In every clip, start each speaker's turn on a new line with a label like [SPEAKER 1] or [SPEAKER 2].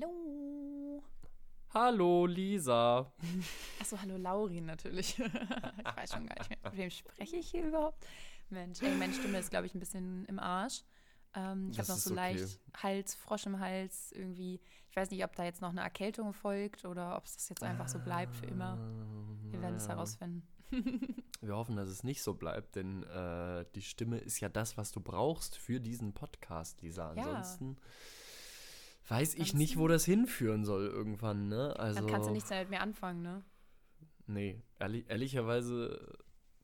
[SPEAKER 1] Hallo.
[SPEAKER 2] Hallo, Lisa.
[SPEAKER 1] Achso, hallo, Laurin natürlich. ich weiß schon gar nicht mehr, mit wem spreche ich hier überhaupt? Mensch, ey, meine Stimme ist, glaube ich, ein bisschen im Arsch. Ähm, ich habe noch so okay. leicht Hals, Frosch im Hals irgendwie. Ich weiß nicht, ob da jetzt noch eine Erkältung folgt oder ob es das jetzt einfach so bleibt für immer. Wir werden es herausfinden.
[SPEAKER 2] Wir hoffen, dass es nicht so bleibt, denn äh, die Stimme ist ja das, was du brauchst für diesen Podcast, Lisa. Ansonsten ja. Weiß ich nicht, wo das hinführen soll irgendwann, ne?
[SPEAKER 1] Also, Dann kannst du nichts mehr anfangen, ne?
[SPEAKER 2] Nee, ehrlich, ehrlicherweise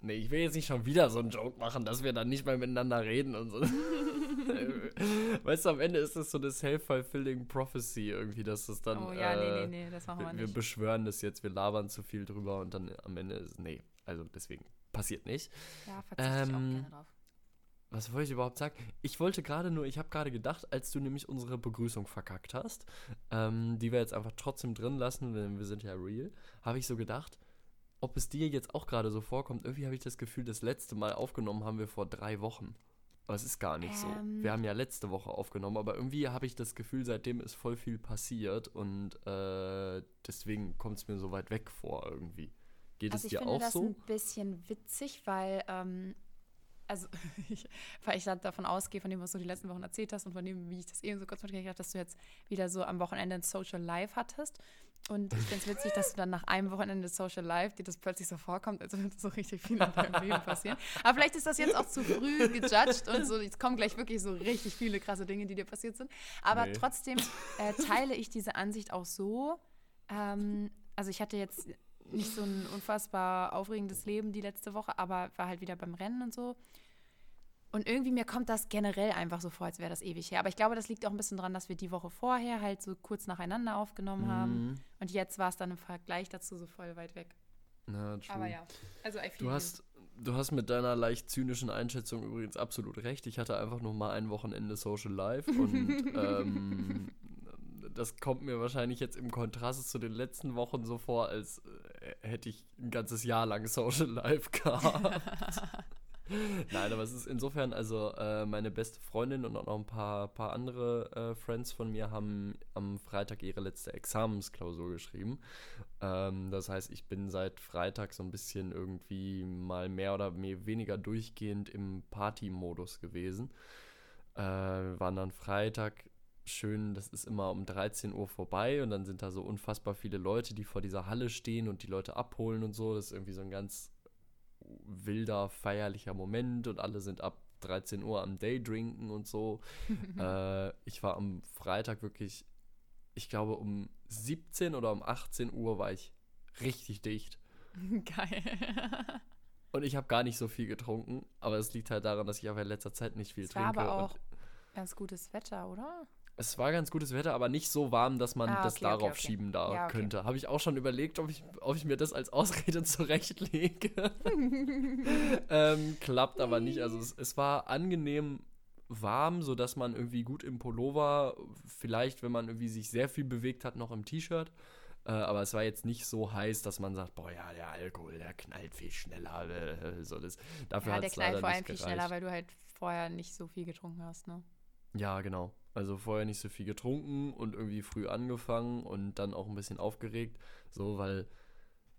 [SPEAKER 2] Nee, ich will jetzt nicht schon wieder so einen Joke machen, dass wir dann nicht mehr miteinander reden und so. weißt du, am Ende ist das so eine self-fulfilling prophecy irgendwie, dass das dann.
[SPEAKER 1] Oh ja, äh, nee, nee, nee, das machen wir,
[SPEAKER 2] wir nicht. Wir beschwören das jetzt, wir labern zu viel drüber und dann am Ende ist. Nee, also deswegen passiert nicht.
[SPEAKER 1] Ja, verzichte ähm, ich auch ähm, gerne drauf.
[SPEAKER 2] Was wollte ich überhaupt sagen? Ich wollte gerade nur, ich habe gerade gedacht, als du nämlich unsere Begrüßung verkackt hast, ähm, die wir jetzt einfach trotzdem drin lassen, denn wir sind ja real, habe ich so gedacht, ob es dir jetzt auch gerade so vorkommt. Irgendwie habe ich das Gefühl, das letzte Mal aufgenommen haben wir vor drei Wochen. Aber es ist gar nicht ähm. so. Wir haben ja letzte Woche aufgenommen, aber irgendwie habe ich das Gefühl, seitdem ist voll viel passiert und äh, deswegen kommt es mir so weit weg vor irgendwie. Geht also es dir auch so? Ich
[SPEAKER 1] finde das ein bisschen witzig, weil ähm, also ich, weil ich davon ausgehe, von dem, was du die letzten Wochen erzählt hast und von dem, wie ich das eben so kurz mitgekriegt habe, dass du jetzt wieder so am Wochenende ein Social Life hattest. Und ich finde es witzig, dass du dann nach einem Wochenende Social Life dir das plötzlich so vorkommt, als würde so richtig viel in deinem Leben passieren. Aber vielleicht ist das jetzt auch zu früh gejudged und so, jetzt kommen gleich wirklich so richtig viele krasse Dinge, die dir passiert sind. Aber nee. trotzdem äh, teile ich diese Ansicht auch so. Ähm, also ich hatte jetzt nicht so ein unfassbar aufregendes Leben die letzte Woche, aber war halt wieder beim Rennen und so. Und irgendwie mir kommt das generell einfach so vor, als wäre das ewig her. Aber ich glaube, das liegt auch ein bisschen daran, dass wir die Woche vorher halt so kurz nacheinander aufgenommen mhm. haben. Und jetzt war es dann im Vergleich dazu so voll weit weg.
[SPEAKER 2] Na, true.
[SPEAKER 1] Aber ja, also I
[SPEAKER 2] feel du hast, du hast mit deiner leicht zynischen Einschätzung übrigens absolut recht. Ich hatte einfach nur mal ein Wochenende Social Life und ähm, das kommt mir wahrscheinlich jetzt im Kontrast zu den letzten Wochen so vor, als äh, hätte ich ein ganzes Jahr lang Social Life gehabt. Nein, aber es ist insofern, also äh, meine beste Freundin und auch noch ein paar, paar andere äh, Friends von mir haben am Freitag ihre letzte Examensklausur geschrieben. Ähm, das heißt, ich bin seit Freitag so ein bisschen irgendwie mal mehr oder mehr weniger durchgehend im Party-Modus gewesen. Äh, waren dann Freitag schön, das ist immer um 13 Uhr vorbei und dann sind da so unfassbar viele Leute, die vor dieser Halle stehen und die Leute abholen und so. Das ist irgendwie so ein ganz wilder, feierlicher Moment und alle sind ab 13 Uhr am Daydrinken und so. äh, ich war am Freitag wirklich, ich glaube um 17 oder um 18 Uhr war ich richtig dicht.
[SPEAKER 1] Geil.
[SPEAKER 2] und ich habe gar nicht so viel getrunken, aber es liegt halt daran, dass ich aber in letzter Zeit nicht viel
[SPEAKER 1] es
[SPEAKER 2] trinke.
[SPEAKER 1] War aber auch ganz gutes Wetter, oder?
[SPEAKER 2] Es war ganz gutes Wetter, aber nicht so warm, dass man ah, okay, das darauf okay, okay. schieben da ja, könnte. Habe ich auch schon überlegt, ob ich, ob ich mir das als Ausrede zurechtlege. ähm, klappt aber nicht. Also es, es war angenehm warm, sodass man irgendwie gut im Pullover, vielleicht, wenn man irgendwie sich sehr viel bewegt hat, noch im T-Shirt. Äh, aber es war jetzt nicht so heiß, dass man sagt, boah ja, der Alkohol, der knallt viel schneller. Äh, so das, dafür ja, der knallt vor allem viel schneller,
[SPEAKER 1] weil du halt vorher nicht so viel getrunken hast, ne?
[SPEAKER 2] Ja, genau. Also vorher nicht so viel getrunken und irgendwie früh angefangen und dann auch ein bisschen aufgeregt. So, weil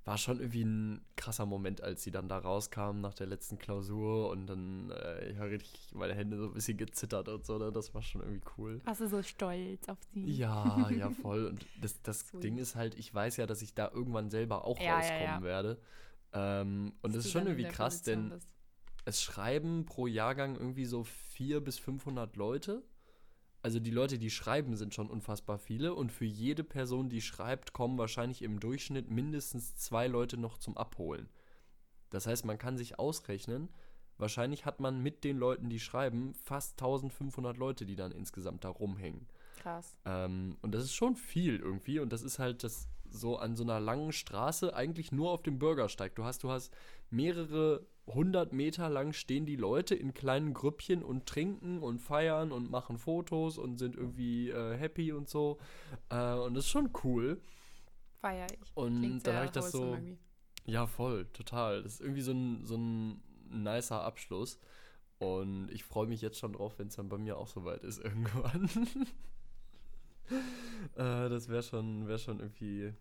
[SPEAKER 2] war schon irgendwie ein krasser Moment, als sie dann da rauskam nach der letzten Klausur und dann äh, ich habe richtig meine Hände so ein bisschen gezittert und so. Ne? Das war schon irgendwie cool.
[SPEAKER 1] Warst du so stolz auf sie?
[SPEAKER 2] Ja, ja, voll. Und das, das Ding ist halt, ich weiß ja, dass ich da irgendwann selber auch ja, rauskommen ja, ja. werde. Ähm, und das ist schon irgendwie krass, denn bist. es schreiben pro Jahrgang irgendwie so 400 bis 500 Leute also die Leute, die schreiben, sind schon unfassbar viele und für jede Person, die schreibt, kommen wahrscheinlich im Durchschnitt mindestens zwei Leute noch zum Abholen. Das heißt, man kann sich ausrechnen, wahrscheinlich hat man mit den Leuten, die schreiben, fast 1500 Leute, die dann insgesamt da rumhängen.
[SPEAKER 1] Krass.
[SPEAKER 2] Ähm, und das ist schon viel irgendwie und das ist halt das so an so einer langen Straße eigentlich nur auf dem Bürgersteig. Du hast, du hast mehrere 100 Meter lang stehen die Leute in kleinen Grüppchen und trinken und feiern und machen Fotos und sind irgendwie äh, happy und so. Äh, und das ist schon cool.
[SPEAKER 1] Feier ich.
[SPEAKER 2] Und Klingt dann habe ich das so. Irgendwie. Ja, voll, total. Das ist irgendwie so ein, so ein nicer Abschluss. Und ich freue mich jetzt schon drauf, wenn es dann bei mir auch soweit ist irgendwann. äh, das wäre schon, wär schon irgendwie.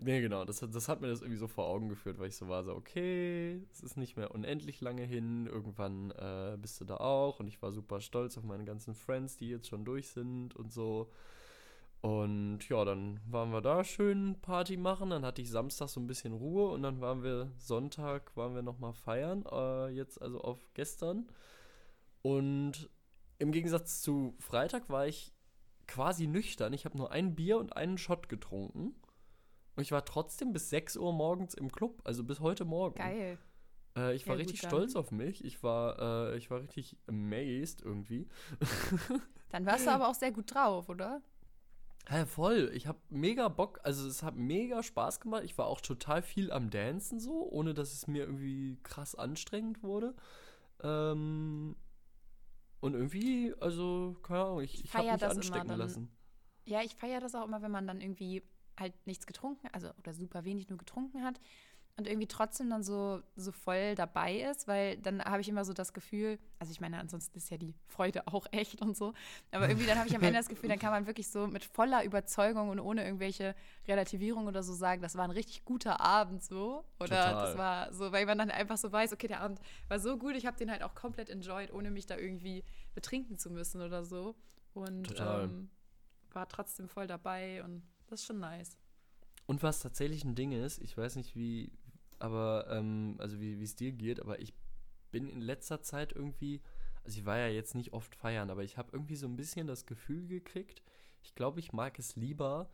[SPEAKER 2] Nee, genau, das, das hat mir das irgendwie so vor Augen geführt, weil ich so war, so, okay, es ist nicht mehr unendlich lange hin, irgendwann äh, bist du da auch und ich war super stolz auf meine ganzen Friends, die jetzt schon durch sind und so. Und ja, dann waren wir da schön Party machen. Dann hatte ich Samstag so ein bisschen Ruhe und dann waren wir Sonntag, waren wir nochmal feiern. Äh, jetzt also auf gestern. Und im Gegensatz zu Freitag war ich quasi nüchtern. Ich habe nur ein Bier und einen Shot getrunken. Und ich war trotzdem bis 6 Uhr morgens im Club, also bis heute Morgen.
[SPEAKER 1] Geil.
[SPEAKER 2] Äh, ich war richtig stolz auf mich. Ich war, äh, ich war richtig amazed irgendwie.
[SPEAKER 1] dann warst du aber auch sehr gut drauf, oder?
[SPEAKER 2] Ja, voll. Ich habe mega Bock, also es hat mega Spaß gemacht. Ich war auch total viel am Dancen so, ohne dass es mir irgendwie krass anstrengend wurde. Ähm, und irgendwie, also, keine Ahnung, ich, ich habe mich anstecken
[SPEAKER 1] dann,
[SPEAKER 2] lassen.
[SPEAKER 1] Ja, ich feiere das auch immer, wenn man dann irgendwie halt nichts getrunken, also oder super wenig nur getrunken hat und irgendwie trotzdem dann so, so voll dabei ist, weil dann habe ich immer so das Gefühl, also ich meine, ansonsten ist ja die Freude auch echt und so, aber irgendwie dann habe ich am Ende das Gefühl, dann kann man wirklich so mit voller Überzeugung und ohne irgendwelche Relativierung oder so sagen, das war ein richtig guter Abend so oder Total. das war so, weil man dann einfach so weiß, okay, der Abend war so gut, ich habe den halt auch komplett enjoyed, ohne mich da irgendwie betrinken zu müssen oder so und ähm, war trotzdem voll dabei und das ist schon nice.
[SPEAKER 2] Und was tatsächlich ein Ding ist, ich weiß nicht, wie, aber, ähm, also wie es dir geht, aber ich bin in letzter Zeit irgendwie, also ich war ja jetzt nicht oft feiern, aber ich habe irgendwie so ein bisschen das Gefühl gekriegt, ich glaube, ich mag es lieber,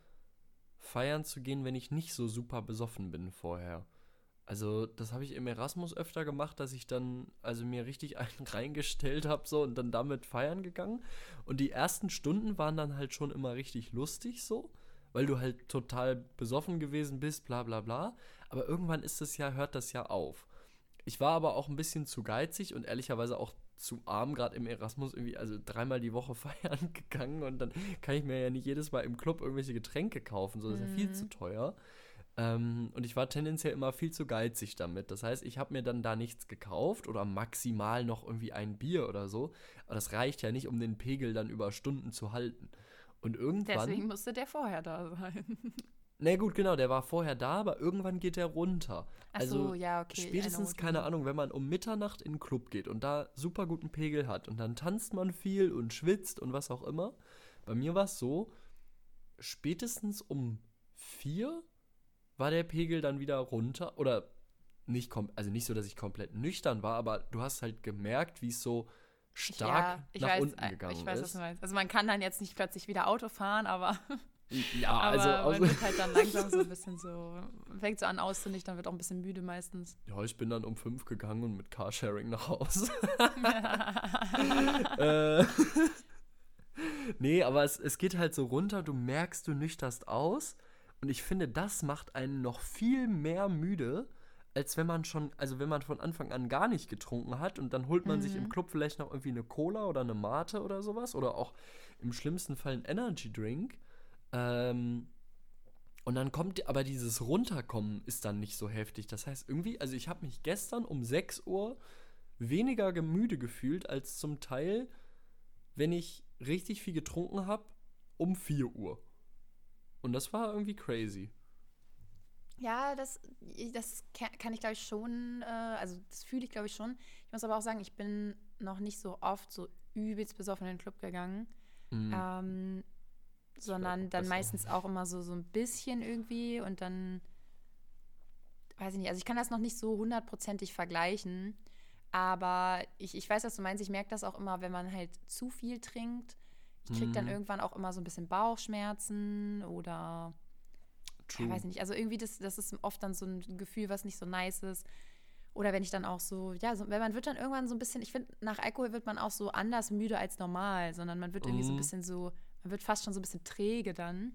[SPEAKER 2] feiern zu gehen, wenn ich nicht so super besoffen bin vorher. Also, das habe ich im Erasmus öfter gemacht, dass ich dann also mir richtig einen reingestellt habe so und dann damit feiern gegangen und die ersten Stunden waren dann halt schon immer richtig lustig so, weil du halt total besoffen gewesen bist, bla bla bla, aber irgendwann ist es ja, hört das ja auf. Ich war aber auch ein bisschen zu geizig und ehrlicherweise auch zu arm, gerade im Erasmus irgendwie, also dreimal die Woche feiern gegangen und dann kann ich mir ja nicht jedes Mal im Club irgendwelche Getränke kaufen, so das ist ja viel zu mhm. teuer. Ähm, und ich war tendenziell immer viel zu geizig damit. Das heißt, ich habe mir dann da nichts gekauft oder maximal noch irgendwie ein Bier oder so. Aber das reicht ja nicht, um den Pegel dann über Stunden zu halten. Und irgendwann.
[SPEAKER 1] Deswegen musste der vorher da sein.
[SPEAKER 2] Na gut, genau, der war vorher da, aber irgendwann geht der runter.
[SPEAKER 1] Ach also so, ja, okay.
[SPEAKER 2] Spätestens, keine Ahnung, wenn man um Mitternacht in den Club geht und da super guten Pegel hat und dann tanzt man viel und schwitzt und was auch immer. Bei mir war es so, spätestens um vier war der Pegel dann wieder runter oder nicht also nicht so, dass ich komplett nüchtern war, aber du hast halt gemerkt, wie es so stark ja, nach weiß, unten äh, gegangen ist. Ich weiß, was du meinst.
[SPEAKER 1] Also man kann dann jetzt nicht plötzlich wieder Auto fahren, aber
[SPEAKER 2] Ja, aber also.
[SPEAKER 1] Man wird halt dann langsam so ein bisschen so. Fängt so an auszunichten, dann wird auch ein bisschen müde meistens.
[SPEAKER 2] Ja, ich bin dann um fünf gegangen und mit Carsharing nach Hause. äh, nee, aber es, es geht halt so runter, du merkst, du nüchterst aus. Und ich finde, das macht einen noch viel mehr müde, als wenn man schon, also wenn man von Anfang an gar nicht getrunken hat und dann holt man mhm. sich im mhm. Club vielleicht noch irgendwie eine Cola oder eine Mate oder sowas oder auch im schlimmsten Fall ein Energy Drink ähm, und dann kommt aber dieses Runterkommen ist dann nicht so heftig. Das heißt, irgendwie, also ich habe mich gestern um 6 Uhr weniger gemüde gefühlt als zum Teil, wenn ich richtig viel getrunken habe, um 4 Uhr. Und das war irgendwie crazy.
[SPEAKER 1] Ja, das, das kann ich, glaube ich, schon, äh, also das fühle ich, glaube ich, schon. Ich muss aber auch sagen, ich bin noch nicht so oft so übelst besoffen in den Club gegangen. Mhm. Ähm, sondern dann meistens auch immer so, so ein bisschen irgendwie und dann, weiß ich nicht, also ich kann das noch nicht so hundertprozentig vergleichen, aber ich, ich weiß, was du meinst, ich merke das auch immer, wenn man halt zu viel trinkt. Ich kriege dann mhm. irgendwann auch immer so ein bisschen Bauchschmerzen oder True. Ja, weiß nicht, also irgendwie das, das ist oft dann so ein Gefühl, was nicht so nice ist. Oder wenn ich dann auch so, ja, so, wenn man wird dann irgendwann so ein bisschen, ich finde, nach Alkohol wird man auch so anders müde als normal, sondern man wird irgendwie so ein mhm. bisschen so man wird fast schon so ein bisschen träge dann.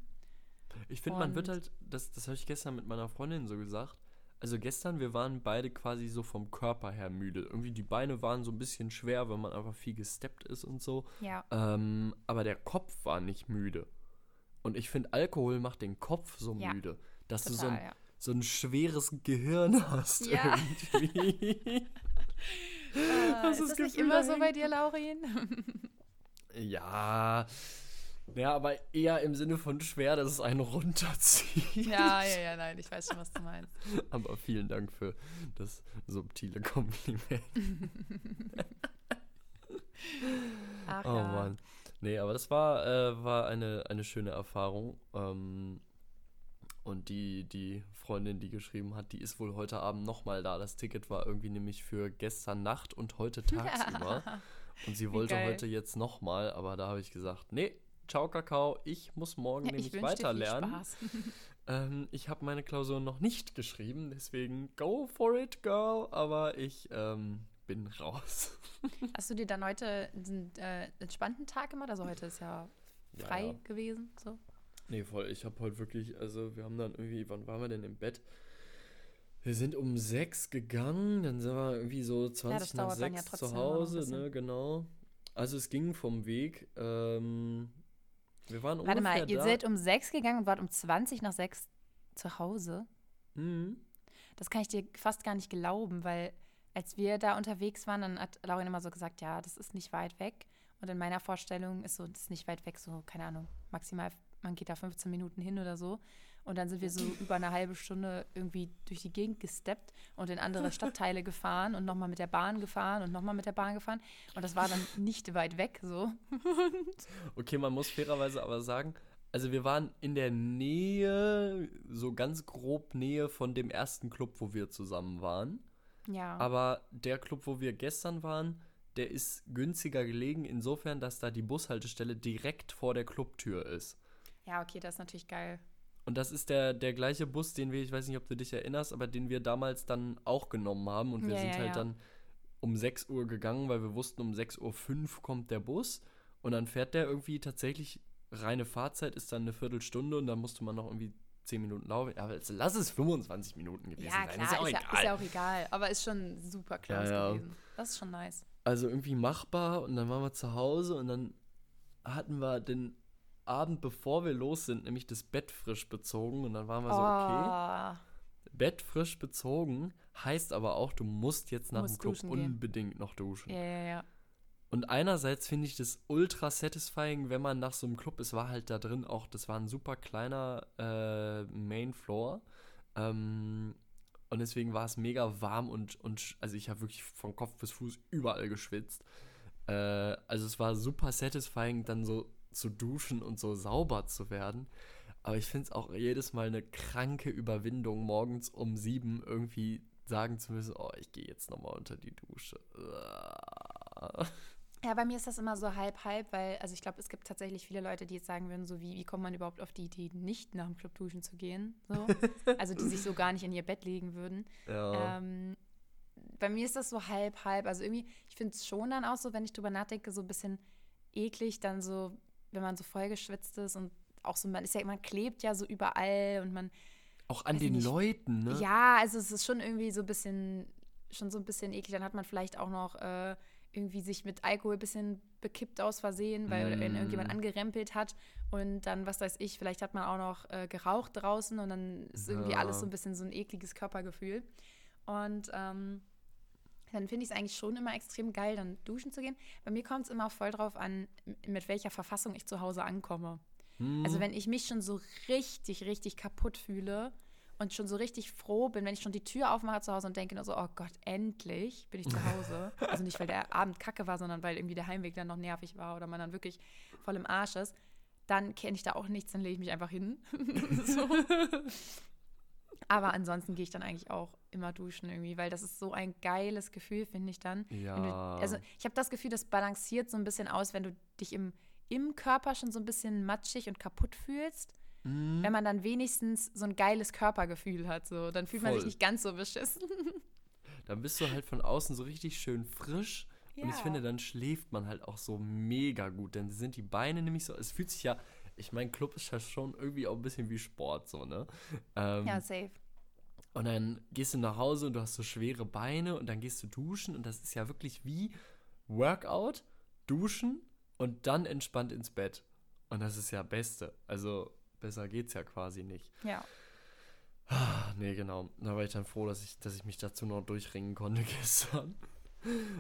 [SPEAKER 2] Ich finde, man wird halt, das, das habe ich gestern mit meiner Freundin so gesagt. Also gestern, wir waren beide quasi so vom Körper her müde. Irgendwie die Beine waren so ein bisschen schwer, weil man einfach viel gesteppt ist und so.
[SPEAKER 1] Ja.
[SPEAKER 2] Ähm, aber der Kopf war nicht müde. Und ich finde, Alkohol macht den Kopf so ja. müde. Dass Total, du so ein, ja. so ein schweres Gehirn hast ja. irgendwie.
[SPEAKER 1] äh, das ist das nicht immer so bei dir, Laurin?
[SPEAKER 2] ja, Ja, aber eher im Sinne von schwer, dass es einen runterzieht.
[SPEAKER 1] Ja, ja, ja, nein, ich weiß schon, was du meinst.
[SPEAKER 2] Aber vielen Dank für das subtile Kompliment.
[SPEAKER 1] Ach,
[SPEAKER 2] Oh
[SPEAKER 1] ja.
[SPEAKER 2] Mann. Nee, aber das war, äh, war eine, eine schöne Erfahrung. Ähm, und die, die Freundin, die geschrieben hat, die ist wohl heute Abend nochmal da. Das Ticket war irgendwie nämlich für gestern Nacht und heute tagsüber. Und sie wollte heute jetzt nochmal, aber da habe ich gesagt, nee, ciao Kakao, ich muss morgen
[SPEAKER 1] Ich
[SPEAKER 2] nämlich weiter lernen. Ähm, ich habe meine Klausur noch nicht geschrieben, deswegen go for it, girl. Aber ich ähm, bin raus.
[SPEAKER 1] Hast du dir dann heute einen äh, entspannten Tag gemacht? Also heute ist ja
[SPEAKER 2] Ja,
[SPEAKER 1] frei
[SPEAKER 2] ja.
[SPEAKER 1] gewesen. So.
[SPEAKER 2] Nee, voll. Ich habe heute wirklich, also wir haben dann irgendwie, wann waren wir denn im Bett? Wir sind um sechs gegangen, dann sind wir irgendwie so 20
[SPEAKER 1] das
[SPEAKER 2] nach
[SPEAKER 1] ja
[SPEAKER 2] sechs
[SPEAKER 1] trotzdem
[SPEAKER 2] zu Hause, ne, genau. Also es ging vom Weg. Ähm, wir waren
[SPEAKER 1] Warte mal, ihr
[SPEAKER 2] da.
[SPEAKER 1] seid um sechs gegangen und wart um 20 nach sechs zu Hause?
[SPEAKER 2] Mhm.
[SPEAKER 1] Das kann ich dir fast gar nicht glauben, weil als wir da unterwegs waren, dann hat Laurin immer so gesagt, ja, das ist nicht weit weg. Und in meiner Vorstellung ist so, das ist nicht weit weg, so, keine Ahnung, maximal, man geht da 15 Minuten hin oder so. Und dann sind wir so über eine halbe Stunde irgendwie durch die Gegend gesteppt und in andere Stadtteile gefahren und nochmal mit der Bahn gefahren und nochmal mit der Bahn gefahren. Und das war dann nicht weit weg, so.
[SPEAKER 2] Okay, man muss fairerweise aber sagen, also wir waren in der Nähe, so ganz grob Nähe von dem ersten Club, wo wir zusammen waren.
[SPEAKER 1] Ja.
[SPEAKER 2] Aber der Club, wo wir gestern waren, der ist günstiger gelegen, insofern, dass da die Bushaltestelle direkt vor der Clubtür ist.
[SPEAKER 1] ja, okay, das ist natürlich geil.
[SPEAKER 2] Und das ist der, der gleiche Bus, den wir, ich weiß nicht, ob du dich erinnerst, aber den wir damals dann auch genommen haben. Und wir
[SPEAKER 1] Ja,
[SPEAKER 2] sind
[SPEAKER 1] ja,
[SPEAKER 2] halt
[SPEAKER 1] ja.
[SPEAKER 2] dann um 6 Uhr gegangen, weil wir wussten, um 6.05 Uhr kommt der Bus. Und dann fährt der irgendwie tatsächlich, reine Fahrzeit ist dann eine Viertelstunde und dann musste man noch irgendwie 10 Minuten laufen. Aber jetzt lass es 25 Minuten gewesen
[SPEAKER 1] Ja,
[SPEAKER 2] sein.
[SPEAKER 1] klar,
[SPEAKER 2] ist ja auch
[SPEAKER 1] ist, ja,
[SPEAKER 2] egal.
[SPEAKER 1] ist ja auch egal. Aber ist schon super close
[SPEAKER 2] Ja, ja.
[SPEAKER 1] gewesen. Das ist schon nice.
[SPEAKER 2] also irgendwie machbar und dann waren wir zu Hause und dann hatten wir den Abend, bevor wir los sind, nämlich das Bett frisch bezogen und dann waren wir so, okay,
[SPEAKER 1] Oh,
[SPEAKER 2] Bett frisch bezogen heißt aber auch, du musst jetzt nach dem
[SPEAKER 1] Musst
[SPEAKER 2] Club
[SPEAKER 1] duschen gehen.
[SPEAKER 2] unbedingt noch duschen.
[SPEAKER 1] ja, ja, ja.
[SPEAKER 2] Und einerseits finde ich das ultra satisfying, wenn man nach so einem Club, es war halt da drin auch, das war ein super kleiner äh, Main Floor. Ähm, und deswegen war es mega warm und, und also ich habe wirklich von Kopf bis Fuß überall geschwitzt. Äh, also es war super satisfying, dann so zu duschen und so sauber zu werden. Aber ich finde es auch jedes Mal eine kranke Überwindung, morgens um sieben irgendwie sagen zu müssen, oh, ich gehe jetzt nochmal unter die Dusche.
[SPEAKER 1] Ja, bei mir ist das immer so halb, halb, weil, also ich glaube, es gibt tatsächlich viele Leute, die jetzt sagen würden, so wie, wie kommt man überhaupt auf die Idee, nicht nach dem Club duschen zu gehen? So. Also die sich so gar nicht in ihr Bett legen würden.
[SPEAKER 2] Ja.
[SPEAKER 1] Ähm, bei mir ist das so halb, halb. Also irgendwie, ich finde es schon dann auch so, wenn ich drüber nachdenke, so ein bisschen eklig, dann so, wenn man so vollgeschwitzt ist und auch so, man ist ja, man klebt ja so überall und man,
[SPEAKER 2] Auch an den
[SPEAKER 1] nicht.
[SPEAKER 2] Leuten, ne?
[SPEAKER 1] ja, also es ist schon irgendwie so ein bisschen, schon so ein bisschen eklig. Dann hat man vielleicht auch noch äh, irgendwie sich mit Alkohol ein bisschen bekippt aus Versehen, weil
[SPEAKER 2] Mm.
[SPEAKER 1] wenn irgendjemand angerempelt hat und dann, was weiß ich, vielleicht hat man auch noch äh, geraucht draußen und dann ist irgendwie
[SPEAKER 2] Ja.
[SPEAKER 1] alles so ein bisschen so ein ekliges Körpergefühl. Und ähm, dann finde ich es eigentlich schon immer extrem geil, dann duschen zu gehen. Bei mir kommt es immer voll drauf an, mit welcher Verfassung ich zu Hause ankomme.
[SPEAKER 2] Hm.
[SPEAKER 1] Also wenn ich mich schon so richtig, richtig kaputt fühle und schon so richtig froh bin, wenn ich schon die Tür aufmache zu Hause und denke nur so, oh Gott, endlich bin ich zu Hause. also nicht, weil der Abend kacke war, sondern weil irgendwie der Heimweg dann noch nervig war oder man dann wirklich voll im Arsch ist, dann kenne ich da auch nichts, dann lege ich mich einfach hin. so. Aber ansonsten gehe ich dann eigentlich auch immer duschen irgendwie, weil das ist so ein geiles Gefühl, finde ich dann. Wenn du,
[SPEAKER 2] Ja.
[SPEAKER 1] also ich habe das Gefühl, das balanciert so ein bisschen aus, wenn du dich im, im Körper schon so ein bisschen matschig und kaputt fühlst.
[SPEAKER 2] Hm.
[SPEAKER 1] Wenn man dann wenigstens so ein geiles Körpergefühl hat, so, dann fühlt man sich
[SPEAKER 2] Voll.
[SPEAKER 1] nicht ganz so beschissen.
[SPEAKER 2] Dann bist du halt von außen so richtig schön frisch. Und ich
[SPEAKER 1] Ja.
[SPEAKER 2] finde, dann schläft man halt auch so mega gut. Denn sind die Beine nämlich so. Es fühlt sich ja. Ich meine, Club ist ja schon irgendwie auch ein bisschen wie Sport, so, ne? Ähm,
[SPEAKER 1] Ja, safe.
[SPEAKER 2] Und dann gehst du nach Hause und du hast so schwere Beine und dann gehst du duschen und das ist ja wirklich wie Workout, duschen und dann entspannt ins Bett. Und das ist ja Beste. Also besser geht's ja quasi nicht.
[SPEAKER 1] Ja.
[SPEAKER 2] Ah, nee, genau. Da war ich dann froh, dass ich, dass ich mich dazu noch durchringen konnte gestern.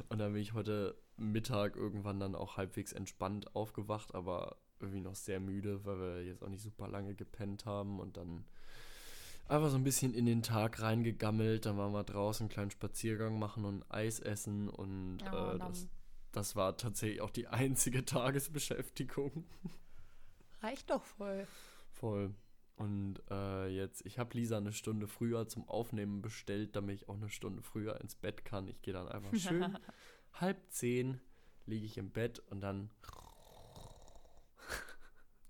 [SPEAKER 2] Und dann bin ich heute Mittag irgendwann dann auch halbwegs entspannt aufgewacht, aber irgendwie noch sehr müde, weil wir jetzt auch nicht super lange gepennt haben und dann einfach so ein bisschen in den Tag reingegammelt. Dann waren wir draußen einen kleinen Spaziergang machen und Eis essen und
[SPEAKER 1] Oh,
[SPEAKER 2] äh, das, das war tatsächlich auch die einzige Tagesbeschäftigung.
[SPEAKER 1] Reicht doch voll.
[SPEAKER 2] Voll. Und äh, jetzt, ich habe Lisa eine Stunde früher zum Aufnehmen bestellt, damit ich auch eine Stunde früher ins Bett kann. Ich gehe dann einfach schön halb zehn liege ich im Bett und dann,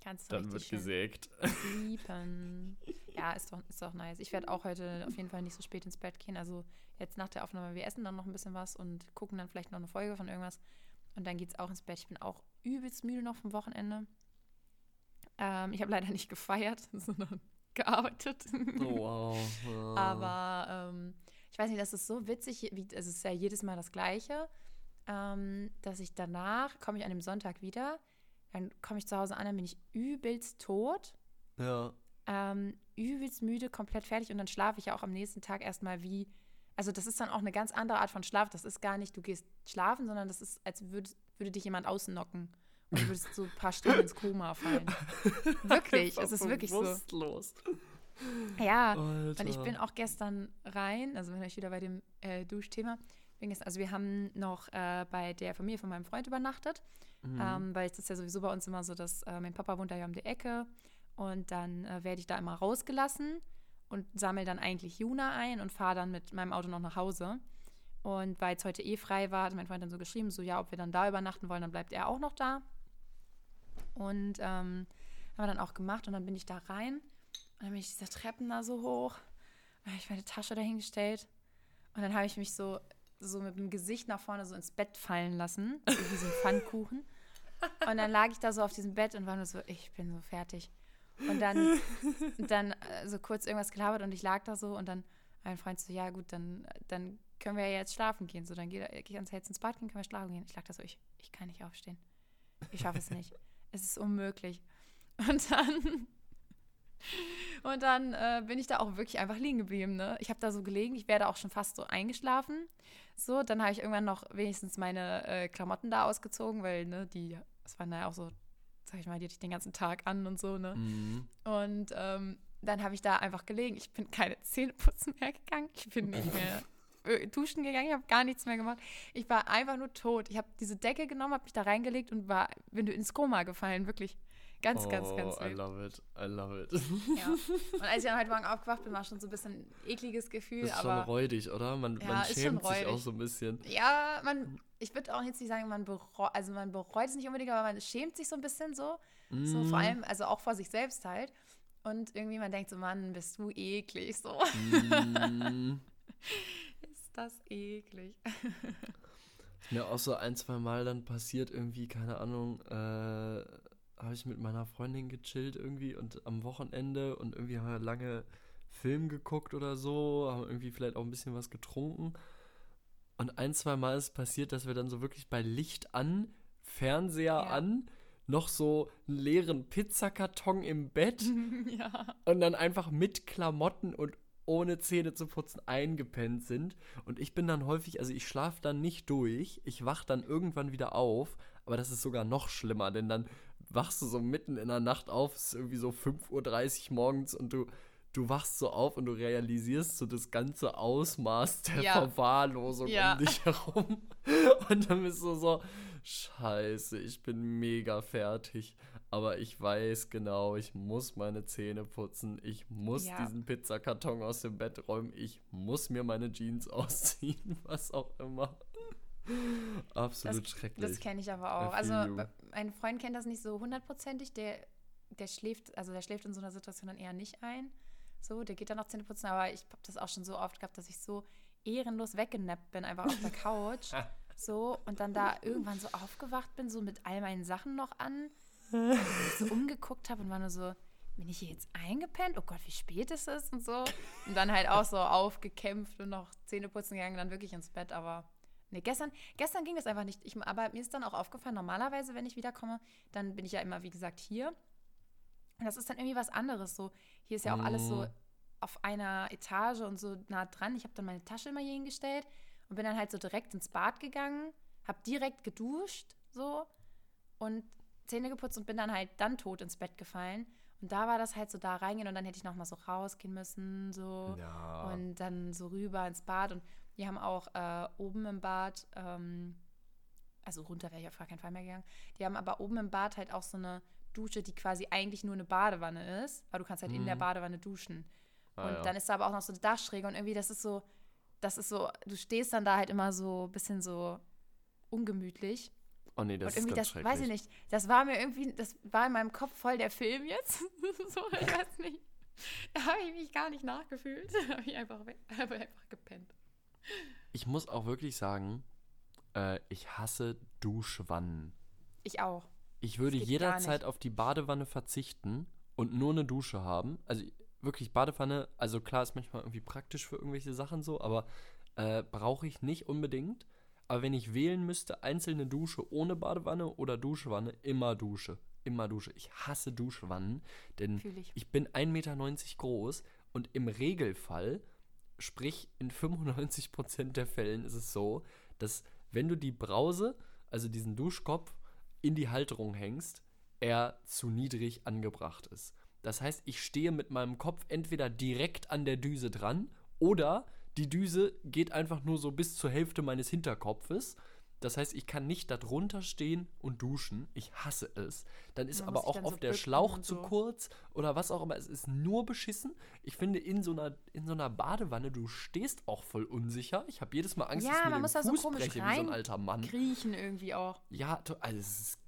[SPEAKER 1] Kannst du
[SPEAKER 2] dann wird gesägt.
[SPEAKER 1] sleepen. Ja, ist doch, ist doch nice. Ich werde auch heute auf jeden Fall nicht so spät ins Bett gehen. Also jetzt nach der Aufnahme, wir essen dann noch ein bisschen was und gucken dann vielleicht noch eine Folge von irgendwas. Und dann geht es auch ins Bett. Ich bin auch übelst müde noch vom Wochenende. Ähm, ich habe leider nicht gefeiert, sondern gearbeitet.
[SPEAKER 2] Oh, wow. Ja.
[SPEAKER 1] Aber ähm, ich weiß nicht, das ist so witzig, wie, es ist ja jedes Mal das Gleiche, ähm, dass ich danach, komme ich an dem Sonntag wieder, dann komme ich zu Hause an, dann bin ich übelst tot,
[SPEAKER 2] Ja.
[SPEAKER 1] ähm, übelst müde, komplett fertig und dann schlafe ich ja auch am nächsten Tag erstmal wie, also das ist dann auch eine ganz andere Art von Schlaf, das ist gar nicht, du gehst schlafen, sondern das ist, als würd, würde dich jemand ausnocken du würdest so ein paar Stunden ins Koma fallen. Wirklich, es ist wirklich so.
[SPEAKER 2] Bewusstlos.
[SPEAKER 1] Ja,
[SPEAKER 2] Alter.
[SPEAKER 1] Und ich bin auch gestern rein, also wenn ich wieder bei dem äh, Duschthema bin, also wir haben noch äh, bei der Familie von meinem Freund übernachtet,
[SPEAKER 2] Mhm.
[SPEAKER 1] ähm, weil es ist ja sowieso bei uns immer so, dass äh, mein Papa wohnt da ja um die Ecke und dann äh, werde ich da immer rausgelassen und sammle dann eigentlich Juna ein und fahre dann mit meinem Auto noch nach Hause. Und weil es heute eh frei war, hat mein Freund dann so geschrieben, so ja, ob wir dann da übernachten wollen, dann bleibt er auch noch da. Und ähm, haben wir dann auch gemacht und dann bin ich da rein und dann bin ich diese Treppen da so hoch. Dann habe ich meine Tasche dahingestellt und dann habe ich mich so, so mit dem Gesicht nach vorne so ins Bett fallen lassen, so wie so Pfannkuchen. Und dann lag ich da so auf diesem Bett und war nur so, ich bin so fertig. Und dann, dann äh, so kurz irgendwas gelabert und ich lag da so und dann mein Freund so, ja gut, dann, dann können wir ja jetzt schlafen gehen. So, dann geh, geh uns jetzt ins Bad gehen, können wir schlafen gehen. Ich lag da so, ich, ich kann nicht aufstehen. Ich schaffe es nicht. Es ist unmöglich. Und dann, und dann äh, bin ich da auch wirklich einfach liegen geblieben. Ne? Ich habe da so gelegen, ich werde auch schon fast so eingeschlafen. So, dann habe ich irgendwann noch wenigstens meine äh, Klamotten da ausgezogen, weil ne, die, das waren ja auch so, sag ich mal, die hatte ich den ganzen Tag an und so, ne?
[SPEAKER 2] Mhm.
[SPEAKER 1] Und ähm, dann habe ich da einfach gelegen. Ich bin keine Zähne putzen mehr gegangen. Ich bin nicht mehr äh, duschen gegangen. Ich habe gar nichts mehr gemacht. Ich war einfach nur tot. Ich habe diese Decke genommen, habe mich da reingelegt und war, bin du ins Koma gefallen. Wirklich. Ganz, ganz, ganz
[SPEAKER 2] Oh, I love it. I love it.
[SPEAKER 1] Ja. Und als ich dann heute Morgen aufgewacht bin, war schon so ein bisschen ein ekliges Gefühl.
[SPEAKER 2] Das ist schon
[SPEAKER 1] aber
[SPEAKER 2] räudig, oder? Man,
[SPEAKER 1] Ja,
[SPEAKER 2] man
[SPEAKER 1] schon
[SPEAKER 2] schämt sich auch so ein bisschen.
[SPEAKER 1] ja, man, ich würde auch jetzt nicht sagen, man bereut, also man bereut es nicht unbedingt, aber man schämt sich so ein bisschen so. So vor
[SPEAKER 2] Mm.
[SPEAKER 1] allem, also auch vor sich selbst halt. Und irgendwie man denkt so, Mann, bist du eklig. So,
[SPEAKER 2] Mm.
[SPEAKER 1] ist das eklig.
[SPEAKER 2] Ist mir auch so ein, zwei Mal dann passiert, irgendwie, keine Ahnung, äh, habe ich mit meiner Freundin gechillt irgendwie und am Wochenende und irgendwie haben wir lange Film geguckt oder so, haben irgendwie vielleicht auch ein bisschen was getrunken. Und ein, zwei Mal ist passiert, dass wir dann so wirklich bei Licht an, Fernseher
[SPEAKER 1] Ja.
[SPEAKER 2] an, noch so einen leeren Pizzakarton im Bett
[SPEAKER 1] ja.
[SPEAKER 2] und dann einfach mit Klamotten und ohne Zähne zu putzen eingepennt sind. Und ich bin dann häufig, also ich schlafe dann nicht durch, ich wach dann irgendwann wieder auf, aber das ist sogar noch schlimmer, denn dann wachst du so mitten in der Nacht auf, es ist irgendwie so 5.30 Uhr morgens und du, du wachst so auf und du realisierst so das ganze Ausmaß der
[SPEAKER 1] Ja.
[SPEAKER 2] Verwahrlosung
[SPEAKER 1] Ja.
[SPEAKER 2] um dich herum. Und dann bist du so, scheiße, ich bin mega fertig. Aber ich weiß genau, ich muss meine Zähne putzen. Ich muss
[SPEAKER 1] Ja.
[SPEAKER 2] diesen Pizzakarton aus dem Bett räumen. Ich muss mir meine Jeans ausziehen, was auch immer. Absolut schrecklich.
[SPEAKER 1] Das kenne ich aber auch. Also be- mein Freund kennt das nicht so hundertprozentig. Der, der schläft, also der schläft in so einer Situation dann eher nicht ein. So, der geht dann noch Zähne putzen, aber ich habe das auch schon so oft gehabt, dass ich so ehrenlos weggenappt bin, einfach auf der Couch. so, und dann da irgendwann so aufgewacht bin, so mit all meinen Sachen noch an. Und so umgeguckt habe und war nur so, bin ich hier jetzt eingepennt? Oh Gott, wie spät ist es und so. Und dann halt auch so aufgekämpft und noch Zähne putzen gegangen, dann wirklich ins Bett, aber Nee, gestern, gestern ging das einfach nicht. Ich, aber mir ist dann auch aufgefallen, normalerweise, wenn ich wiederkomme, dann bin ich ja immer, wie gesagt, hier. Und das ist dann irgendwie was anderes. So, hier ist ja auch alles so
[SPEAKER 2] Mm.
[SPEAKER 1] auf einer Etage und so nah dran. Ich habe dann meine Tasche immer hier hingestellt und bin dann halt so direkt ins Bad gegangen, habe direkt geduscht, so. Und Zähne geputzt und bin dann halt dann tot ins Bett gefallen. Und da war das halt so da reingehen und dann hätte ich noch mal so rausgehen müssen, so.
[SPEAKER 2] Ja.
[SPEAKER 1] Und dann so rüber ins Bad. Und wir haben auch äh, oben im Bad, ähm, also runter wäre ich auf gar keinen Fall mehr gegangen. Die haben aber oben im Bad halt auch so eine Dusche, die quasi eigentlich nur eine Badewanne ist. Aber du kannst halt in der
[SPEAKER 2] Mhm.
[SPEAKER 1] Badewanne duschen.
[SPEAKER 2] Ah,
[SPEAKER 1] und
[SPEAKER 2] ja.
[SPEAKER 1] dann ist da aber auch noch so eine Dachschräge und irgendwie, das ist so, das ist so, du stehst dann da halt immer so ein bisschen so ungemütlich.
[SPEAKER 2] Oh nee, das
[SPEAKER 1] und irgendwie,
[SPEAKER 2] ist ganz
[SPEAKER 1] das, weiß ich nicht, das war mir irgendwie, das war in meinem Kopf voll der Film jetzt. so, ich weiß nicht. Da habe ich mich gar nicht nachgefühlt. Da habe ich einfach, habe einfach gepennt.
[SPEAKER 2] Ich muss auch wirklich sagen, äh, ich hasse Duschwannen.
[SPEAKER 1] Ich auch.
[SPEAKER 2] Ich würde jederzeit auf die Badewanne verzichten und nur eine Dusche haben. Also wirklich Badewanne, also klar ist manchmal irgendwie praktisch für irgendwelche Sachen so, aber äh, brauche ich nicht unbedingt. Aber wenn ich wählen müsste, einzelne Dusche ohne Badewanne oder Duschwanne, immer Dusche. Immer Dusche. Ich hasse Duschwannen, denn
[SPEAKER 1] ich.
[SPEAKER 2] ich bin 1,90 Meter groß und im Regelfall, sprich in 95% der Fällen ist es so, dass wenn du die Brause, also diesen Duschkopf, in die Halterung hängst, er zu niedrig angebracht ist. Das heißt, ich stehe mit meinem Kopf entweder direkt an der Düse dran oder die Düse geht einfach nur so bis zur Hälfte meines Hinterkopfes. Das heißt, ich kann nicht darunter stehen und duschen. Ich hasse es. Dann ist
[SPEAKER 1] Man
[SPEAKER 2] aber auch auf
[SPEAKER 1] so
[SPEAKER 2] der Schlauch
[SPEAKER 1] und
[SPEAKER 2] zu
[SPEAKER 1] so.
[SPEAKER 2] kurz oder was auch immer. Es ist nur beschissen. Ich finde, in so einer, in so einer Badewanne, du stehst auch voll unsicher. Ich habe jedes Mal Angst,
[SPEAKER 1] Ja,
[SPEAKER 2] dass ich mir
[SPEAKER 1] man
[SPEAKER 2] den
[SPEAKER 1] muss so
[SPEAKER 2] Fuß
[SPEAKER 1] komisch
[SPEAKER 2] breche wie so ein alter Mann.
[SPEAKER 1] Griechen irgendwie auch.
[SPEAKER 2] Ja, also ist,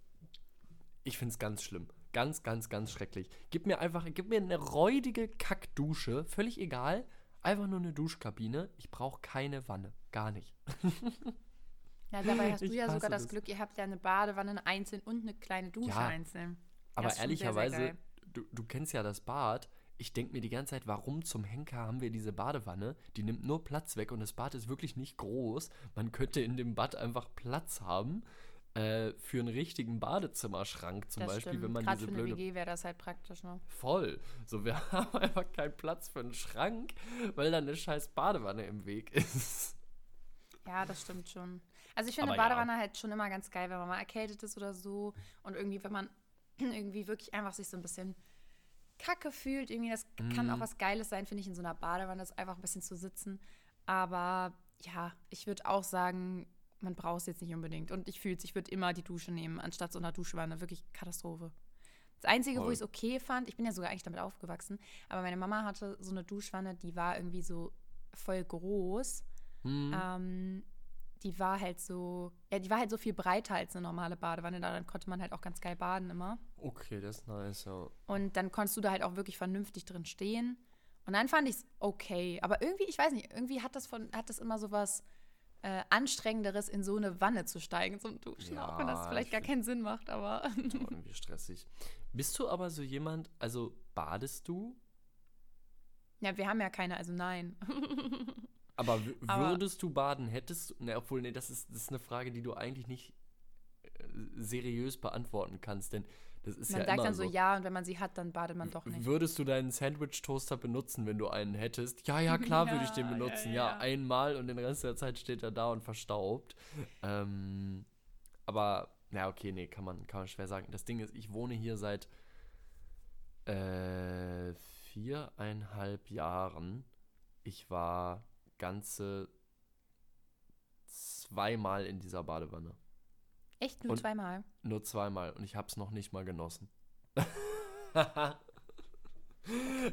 [SPEAKER 2] ich finde es ganz schlimm. Ganz, ganz, ganz schrecklich. Gib mir einfach, gib mir eine räudige Kackdusche, völlig egal. Einfach nur eine Duschkabine. Ich brauche keine Wanne. Gar nicht.
[SPEAKER 1] Ja, dabei hast du
[SPEAKER 2] Ich
[SPEAKER 1] ja sogar das
[SPEAKER 2] das.
[SPEAKER 1] Glück, ihr habt ja eine Badewanne einzeln und eine kleine Dusche
[SPEAKER 2] Ja,
[SPEAKER 1] einzeln.
[SPEAKER 2] Aber
[SPEAKER 1] Das
[SPEAKER 2] ehrlicherweise, du, du kennst ja das Bad. Ich denke mir die ganze Zeit, warum zum Henker haben wir diese Badewanne? Die nimmt nur Platz weg und das Bad ist wirklich nicht groß. Man könnte in dem Bad einfach Platz haben äh, für einen richtigen Badezimmerschrank zum
[SPEAKER 1] Das
[SPEAKER 2] Beispiel,
[SPEAKER 1] stimmt.
[SPEAKER 2] wenn man
[SPEAKER 1] Gerade
[SPEAKER 2] diese
[SPEAKER 1] für eine
[SPEAKER 2] blöde
[SPEAKER 1] WG wäre das halt praktisch, ne?
[SPEAKER 2] Voll. So, wir haben einfach keinen Platz für einen Schrank, weil da eine scheiß Badewanne im Weg ist.
[SPEAKER 1] Ja, das stimmt schon. Also ich finde
[SPEAKER 2] Aber ja.
[SPEAKER 1] Badewanne halt schon immer ganz geil, wenn man mal erkältet ist oder so. Und irgendwie, wenn man irgendwie wirklich einfach sich so ein bisschen kacke fühlt, irgendwie, das kann auch
[SPEAKER 2] Mhm.
[SPEAKER 1] was Geiles sein, finde ich, in so einer Badewanne, ist einfach ein bisschen zu sitzen. Aber ja, ich würde auch sagen, man braucht es jetzt nicht unbedingt. Und ich fühle es, ich würde immer die Dusche nehmen, anstatt so einer Duschwanne. Wirklich Katastrophe. Das Einzige, wo
[SPEAKER 2] Voll.
[SPEAKER 1] ich es okay fand, ich bin ja sogar eigentlich damit aufgewachsen, aber meine Mama hatte so eine Duschwanne, die war irgendwie so voll groß.
[SPEAKER 2] Hm.
[SPEAKER 1] Ähm, die war halt so, ja, die war halt so viel breiter als eine normale Badewanne. Daran konnte man halt auch ganz geil baden immer.
[SPEAKER 2] Okay, das ist nice, ja.
[SPEAKER 1] Und dann konntest du da halt auch wirklich vernünftig drin stehen. Und dann fand ich es okay. Aber irgendwie, ich weiß nicht, irgendwie hat das von, hat das immer so was äh, Anstrengenderes, in so eine Wanne zu steigen zum Duschen. auch wenn das
[SPEAKER 2] Ja,
[SPEAKER 1] vielleicht
[SPEAKER 2] ich
[SPEAKER 1] gar keinen Sinn macht, aber.
[SPEAKER 2] Irgendwie stressig. Bist du aber so jemand, also badest du,
[SPEAKER 1] ja, wir haben ja keine, also nein.
[SPEAKER 2] aber,
[SPEAKER 1] Aber-
[SPEAKER 2] würdest du baden, hättest du, ne, obwohl, nee, das ist, das ist eine Frage, die du eigentlich nicht äh, seriös beantworten kannst, denn das ist
[SPEAKER 1] man
[SPEAKER 2] ja
[SPEAKER 1] sagt
[SPEAKER 2] immer
[SPEAKER 1] dann so, ja, und wenn man sie hat, dann badet man doch nicht.
[SPEAKER 2] Würdest du deinen Sandwich-Toaster benutzen, wenn du einen hättest? Ja, ja, klar würde ich den
[SPEAKER 1] Ja, ja,
[SPEAKER 2] benutzen. Ja,
[SPEAKER 1] ja.
[SPEAKER 2] einmal und den Rest der Zeit steht er da und verstaubt. Ähm, aber, na okay, nee, kann man, kann man schwer sagen. Das Ding ist, ich wohne hier seit äh, viereinhalb Jahren. Ich war ganze zweimal in dieser Badewanne.
[SPEAKER 1] Echt nur
[SPEAKER 2] und-
[SPEAKER 1] zweimal.
[SPEAKER 2] Nur zweimal und ich habe es noch nicht mal genossen.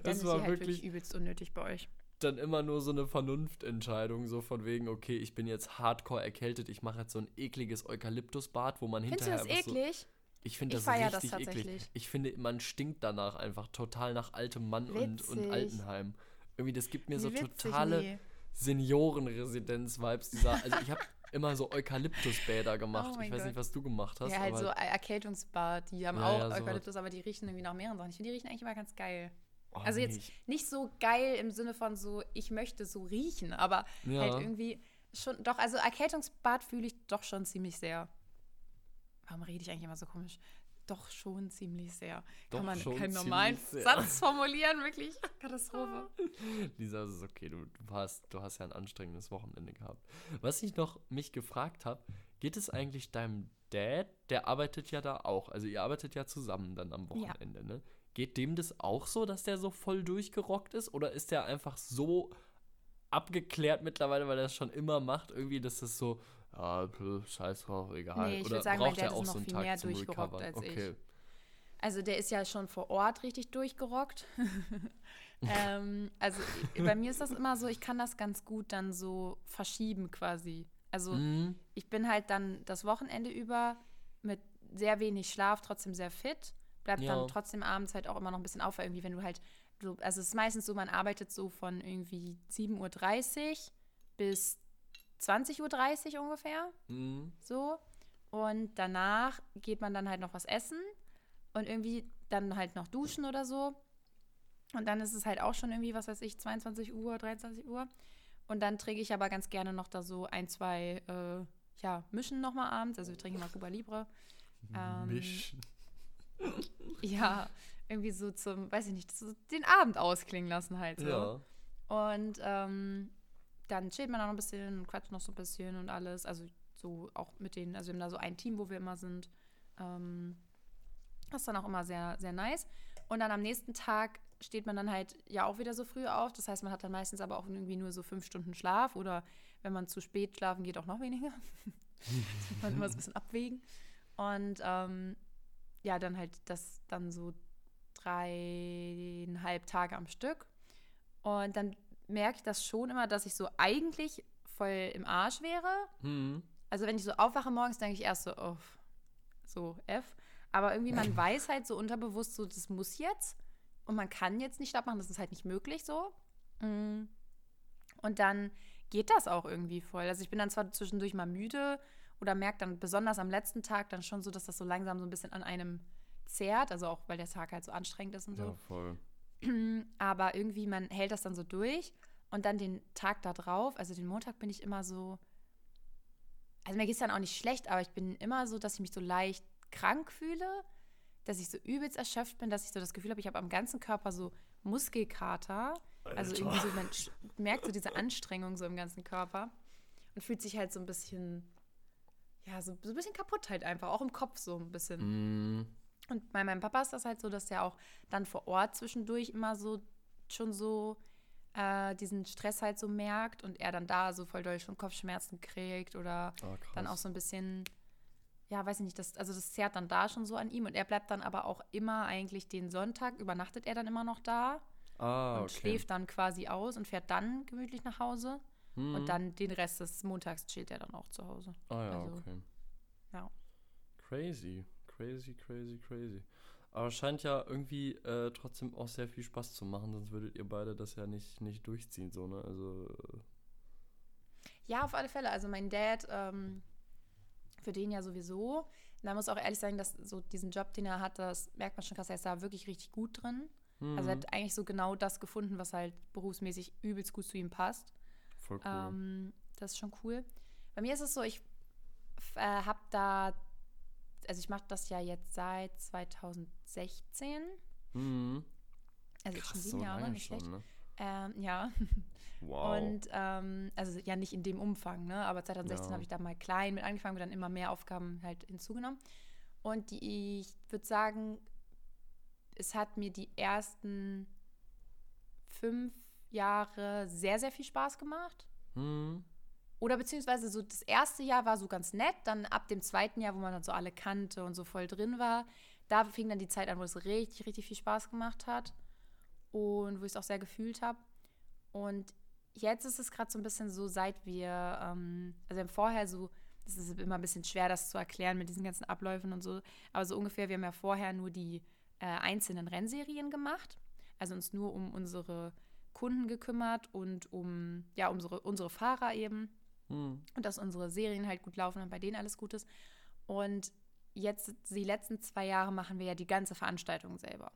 [SPEAKER 2] Das war
[SPEAKER 1] halt
[SPEAKER 2] wirklich
[SPEAKER 1] wirklich übelst unnötig bei euch.
[SPEAKER 2] dann immer nur so eine Vernunftentscheidung, so von wegen, okay, ich bin jetzt hardcore erkältet, ich mache jetzt so ein ekliges Eukalyptusbad, wo man
[SPEAKER 1] Findest du
[SPEAKER 2] hinterher
[SPEAKER 1] das
[SPEAKER 2] einfach
[SPEAKER 1] eklig?
[SPEAKER 2] So, ich finde
[SPEAKER 1] Ich
[SPEAKER 2] das
[SPEAKER 1] das
[SPEAKER 2] richtig eklig.
[SPEAKER 1] tatsächlich.
[SPEAKER 2] Ich finde, man stinkt danach einfach total nach altem Mann und, und. Altenheim. Irgendwie, das gibt mir so
[SPEAKER 1] witzig,
[SPEAKER 2] totale
[SPEAKER 1] nee.
[SPEAKER 2] Seniorenresidenz-Vibes. Also ich habe immer so Eukalyptusbäder gemacht.
[SPEAKER 1] Oh
[SPEAKER 2] ich weiß
[SPEAKER 1] Gott.
[SPEAKER 2] nicht, was du gemacht hast.
[SPEAKER 1] Ja, halt
[SPEAKER 2] aber
[SPEAKER 1] so Erkältungsbad. Die haben
[SPEAKER 2] Ja,
[SPEAKER 1] auch
[SPEAKER 2] ja.
[SPEAKER 1] Eukalyptus, aber die riechen irgendwie nach mehreren Sachen. Ich finde, die riechen eigentlich immer ganz geil.
[SPEAKER 2] oh,
[SPEAKER 1] also jetzt
[SPEAKER 2] nee, ich-
[SPEAKER 1] nicht so geil im Sinne von so, ich möchte so riechen, aber
[SPEAKER 2] Ja.
[SPEAKER 1] halt irgendwie schon, doch, also Erkältungsbad fühle ich doch schon ziemlich sehr. Warum rede ich eigentlich immer so komisch? Doch schon ziemlich sehr.
[SPEAKER 2] Doch
[SPEAKER 1] Kann man keinen normalen. Satz formulieren, wirklich? Katastrophe.
[SPEAKER 2] Lisa, es ist okay, du, du, hast, du hast ja ein anstrengendes Wochenende gehabt. Was ich noch mich gefragt habe, geht es eigentlich deinem Dad, der arbeitet ja da auch, also ihr arbeitet ja zusammen dann am Wochenende, ja. ne? Geht dem das auch so, dass der so voll durchgerockt ist? Oder ist der einfach so abgeklärt mittlerweile, weil er das schon immer macht, irgendwie, dass das so, ja, scheiß drauf, egal.
[SPEAKER 1] Nee, ich würde sagen, mein Dad ist noch viel mehr durchgerockt als okay. ich. Also der ist ja schon vor Ort richtig durchgerockt. ähm, also bei mir ist das immer so, ich kann das ganz gut dann so verschieben quasi. Also mhm. ich bin halt dann das Wochenende über mit sehr wenig Schlaf trotzdem sehr fit, bleibt ja. dann trotzdem abends halt auch immer noch ein bisschen auf, weil irgendwie wenn du halt so, also es ist meistens so, man arbeitet so von irgendwie 7.30 Uhr bis 20.30 Uhr ungefähr. Mhm. So. Und danach geht man dann halt noch was essen und irgendwie dann halt noch duschen oder so. Und dann ist es halt auch schon irgendwie, was weiß ich, 22 Uhr, 23 Uhr. Und dann trinke ich aber ganz gerne noch da so ein, zwei, äh, ja, Mischen nochmal abends. Also wir trinken mal Cuba Libre. Ähm, Mischen. Ja, irgendwie so zum, weiß ich nicht, so den Abend ausklingen lassen halt so. Ja. Und ähm, dann chillt man da noch ein bisschen, quatscht noch so ein bisschen und alles. Also so auch mit denen, also wir haben da so ein Team, wo wir immer sind. Ähm, das ist dann auch immer sehr, sehr nice. Und dann am nächsten Tag steht man dann halt ja auch wieder so früh auf. Das heißt, man hat dann meistens aber auch irgendwie nur so fünf Stunden Schlaf oder wenn man zu spät schlafen geht, auch noch weniger. das muss man immer so ein bisschen abwägen. Und ähm, ja, dann halt das dann so dreieinhalb Tage am Stück. Und dann merke ich das schon immer, dass ich so eigentlich voll im Arsch wäre. Mhm. Also wenn ich so aufwache morgens, denke ich erst so, oh, so F. Aber irgendwie, man weiß halt so unterbewusst, so, das muss jetzt. Und man kann jetzt nicht abmachen, das ist halt nicht möglich so. Mm. Und dann geht das auch irgendwie voll. Also ich bin dann zwar zwischendurch mal müde oder merke dann besonders am letzten Tag dann schon so, dass das so langsam so ein bisschen an einem zehrt. Also auch, weil der Tag halt so anstrengend ist und so. Ja, voll. Aber irgendwie, man hält das dann so durch. Und dann den Tag da drauf, also den Montag bin ich immer so, also mir geht es dann auch nicht schlecht, aber ich bin immer so, dass ich mich so leicht krank fühle, dass ich so übelst erschöpft bin, dass ich so das Gefühl habe, ich habe am ganzen Körper so Muskelkater. Alter. Also irgendwie so, man merkt so diese Anstrengung so im ganzen Körper und fühlt sich halt so ein bisschen, ja, so, so ein bisschen kaputt halt einfach, auch im Kopf so ein bisschen. Mm. Und bei meinem Papa ist das halt so, dass er auch dann vor Ort zwischendurch immer so schon so äh, diesen Stress halt so merkt und er dann da so voll doll schon Kopfschmerzen kriegt oder oh, dann auch so ein bisschen ja, weiß ich nicht, das, also das zerrt dann da schon so an ihm und er bleibt dann aber auch immer eigentlich den Sonntag, übernachtet er dann immer noch da ah, und schläft dann quasi aus und fährt dann gemütlich nach Hause hm. und dann den Rest des Montags chillt er dann auch zu Hause.
[SPEAKER 2] Ah ja, also, okay. Ja. Crazy, crazy, crazy, crazy. Aber scheint ja irgendwie äh, trotzdem auch sehr viel Spaß zu machen, sonst würdet ihr beide das ja nicht, nicht durchziehen, so, ne? Also. Äh
[SPEAKER 1] ja, auf alle Fälle. Also mein Dad, ähm, für den ja sowieso. Und da muss auch ehrlich sagen, dass so diesen Job, den er hat, das merkt man schon krass, er ist da wirklich richtig gut drin. Mhm. Also er hat eigentlich so genau das gefunden, was halt berufsmäßig übelst gut zu ihm passt. Voll cool. Ähm, das ist schon cool. Bei mir ist es so, ich äh, habe da, also ich mache das ja jetzt seit 2016. Mhm. Also Krass, schon sieben so Jahre, nicht schlecht. ne? Ähm, ja. Wow. Und ähm, also ja nicht in dem Umfang, ne? Aber 2016 ja. habe ich da mal klein mit angefangen und dann immer mehr Aufgaben halt hinzugenommen. Und die, ich würde sagen, es hat mir die ersten fünf Jahre sehr, sehr viel Spaß gemacht. Mhm. Oder beziehungsweise so das erste Jahr war so ganz nett, dann ab dem zweiten Jahr, wo man dann so alle kannte und so voll drin war, da fing dann die Zeit an, wo es richtig, richtig viel Spaß gemacht hat und wo ich es auch sehr gefühlt habe. Und jetzt ist es gerade so ein bisschen so, seit wir, ähm, also vorher so, das ist immer ein bisschen schwer, das zu erklären mit diesen ganzen Abläufen und so, aber so ungefähr, wir haben ja vorher nur die äh, einzelnen Rennserien gemacht, also uns nur um unsere Kunden gekümmert und um, ja, unsere, unsere Fahrer eben. Hm. Und dass unsere Serien halt gut laufen und bei denen alles gut ist. Und jetzt, die letzten zwei Jahre machen wir ja die ganze Veranstaltung selber.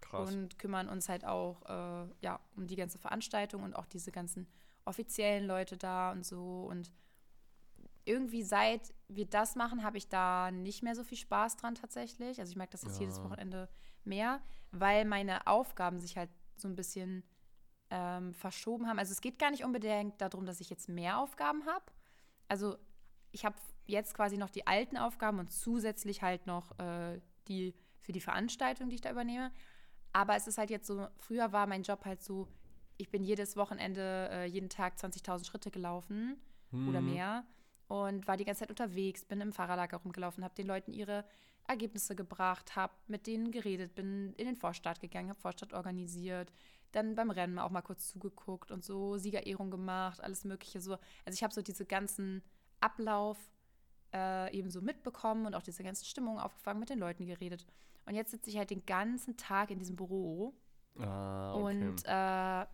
[SPEAKER 1] Krass. Und kümmern uns halt auch äh, ja, um die ganze Veranstaltung und auch diese ganzen offiziellen Leute da und so. Und irgendwie seit wir das machen, habe ich da nicht mehr so viel Spaß dran tatsächlich. Also ich merke das jetzt ja. jedes Wochenende mehr, weil meine Aufgaben sich halt so ein bisschen ähm, verschoben haben. Also es geht gar nicht unbedingt darum, dass ich jetzt mehr Aufgaben habe. Also ich habe jetzt quasi noch die alten Aufgaben und zusätzlich halt noch äh, die für die Veranstaltung, die ich da übernehme. Aber es ist halt jetzt so, früher war mein Job halt so, ich bin jedes Wochenende, äh, jeden Tag 20.000 Schritte gelaufen mhm. oder mehr und war die ganze Zeit unterwegs, bin im Fahrerlager rumgelaufen, habe den Leuten ihre Ergebnisse gebracht, habe mit denen geredet, bin in den Vorstart gegangen, habe Vorstart organisiert, dann beim Rennen auch mal kurz zugeguckt und so Siegerehrung gemacht, alles Mögliche so. Also ich habe so diese ganzen Ablauf äh, eben so mitbekommen und auch diese ganzen Stimmungen aufgefangen, mit den Leuten geredet. Und jetzt sitze ich halt den ganzen Tag in diesem Büro
[SPEAKER 2] ah, okay.
[SPEAKER 1] und äh,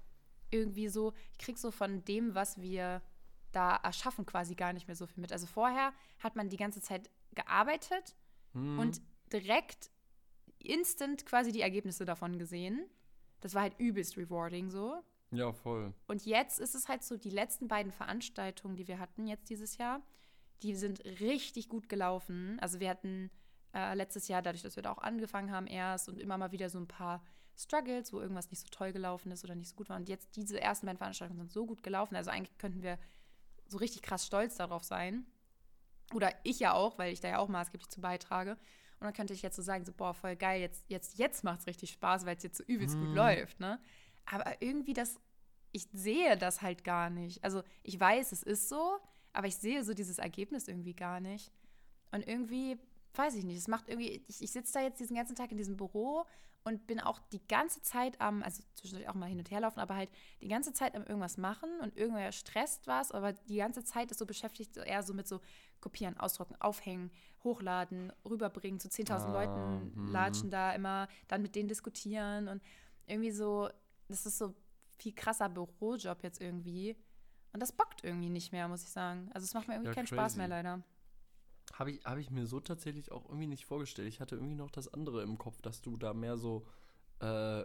[SPEAKER 1] irgendwie so, ich kriege so von dem, was wir da erschaffen, quasi gar nicht mehr so viel mit. Also vorher hat man die ganze Zeit gearbeitet hm. und direkt instant quasi die Ergebnisse davon gesehen. Das war halt übelst rewarding so.
[SPEAKER 2] Ja, voll.
[SPEAKER 1] Und jetzt ist es halt so, die letzten beiden Veranstaltungen, die wir hatten jetzt dieses Jahr, die sind richtig gut gelaufen. Also wir hatten äh, letztes Jahr, dadurch, dass wir da auch angefangen haben erst und immer mal wieder so ein paar Struggles, wo irgendwas nicht so toll gelaufen ist oder nicht so gut war. Und jetzt diese ersten beiden Veranstaltungen sind so gut gelaufen. Also eigentlich könnten wir so richtig krass stolz darauf sein. Oder ich ja auch, weil ich da ja auch maßgeblich zu beitrage. Und dann könnte ich jetzt so sagen, so, boah, voll geil, jetzt, jetzt, jetzt macht es richtig Spaß, weil es jetzt so übelst mhm. gut läuft, ne? Aber irgendwie das, ich sehe das halt gar nicht. Also ich weiß, es ist so, aber ich sehe so dieses Ergebnis irgendwie gar nicht. Und irgendwie, weiß ich nicht, es macht irgendwie, ich, ich sitze da jetzt diesen ganzen Tag in diesem Büro und bin auch die ganze Zeit am, also zwischendurch auch mal hin und her laufen, aber halt die ganze Zeit am irgendwas machen und irgendwer stresst was, aber die ganze Zeit ist so beschäftigt, eher so mit so kopieren, ausdrucken, aufhängen, hochladen, rüberbringen, zu 10.000 ah, Leuten hm. latschen da immer, dann mit denen diskutieren und irgendwie so, das ist so viel krasser Bürojob jetzt irgendwie. Und das bockt irgendwie nicht mehr, muss ich sagen. Also es macht mir irgendwie ja, keinen crazy. Spaß mehr, leider.
[SPEAKER 2] Habe ich, hab ich mir so tatsächlich auch irgendwie nicht vorgestellt. Ich hatte irgendwie noch das andere im Kopf, dass du da mehr so äh,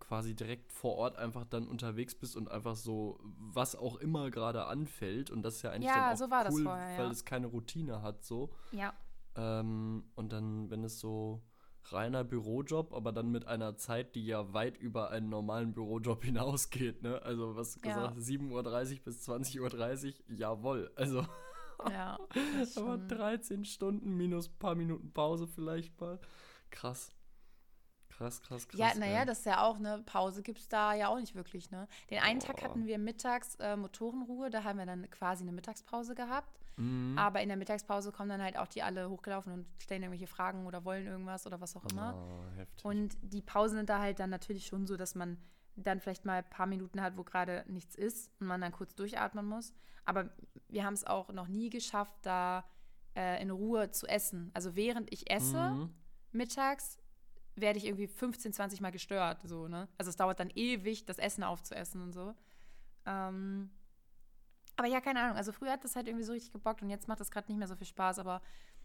[SPEAKER 2] quasi direkt vor Ort einfach dann unterwegs bist und einfach so, was auch immer gerade anfällt. Und das ist ja eigentlich ja, dann auch
[SPEAKER 1] so war
[SPEAKER 2] cool,
[SPEAKER 1] das vorher, ja.
[SPEAKER 2] weil es keine Routine hat so.
[SPEAKER 1] Ja.
[SPEAKER 2] Ähm, und dann, wenn es so reiner Bürojob, aber dann mit einer Zeit, die ja weit über einen normalen Bürojob hinausgeht, ne? Also was gesagt, ja. 7.30 Uhr bis 20.30 Uhr, jawohl. Also
[SPEAKER 1] ja,
[SPEAKER 2] aber 13 Stunden minus ein paar Minuten Pause vielleicht mal. Krass. Krass, krass, krass.
[SPEAKER 1] Ja, naja, das ist ja auch, ne, Pause gibt es da ja auch nicht wirklich, ne? Den einen oh. Tag hatten wir mittags äh, Motorenruhe, da haben wir dann quasi eine Mittagspause gehabt. Mhm. Aber in der Mittagspause kommen dann halt auch die alle hochgelaufen und stellen irgendwelche Fragen oder wollen irgendwas oder was auch immer.
[SPEAKER 2] Oh,
[SPEAKER 1] und die Pausen sind da halt dann natürlich schon so, dass man dann vielleicht mal ein paar Minuten hat, wo gerade nichts ist und man dann kurz durchatmen muss. Aber wir haben es auch noch nie geschafft, da äh, in Ruhe zu essen. Also während ich esse, mhm. mittags, werde ich irgendwie 15, 20 Mal gestört. So, ne? Also es dauert dann ewig, das Essen aufzuessen und so. Ähm, aber ja, keine Ahnung. Also früher hat das halt irgendwie so richtig gebockt und jetzt macht das gerade nicht mehr so viel Spaß. Aber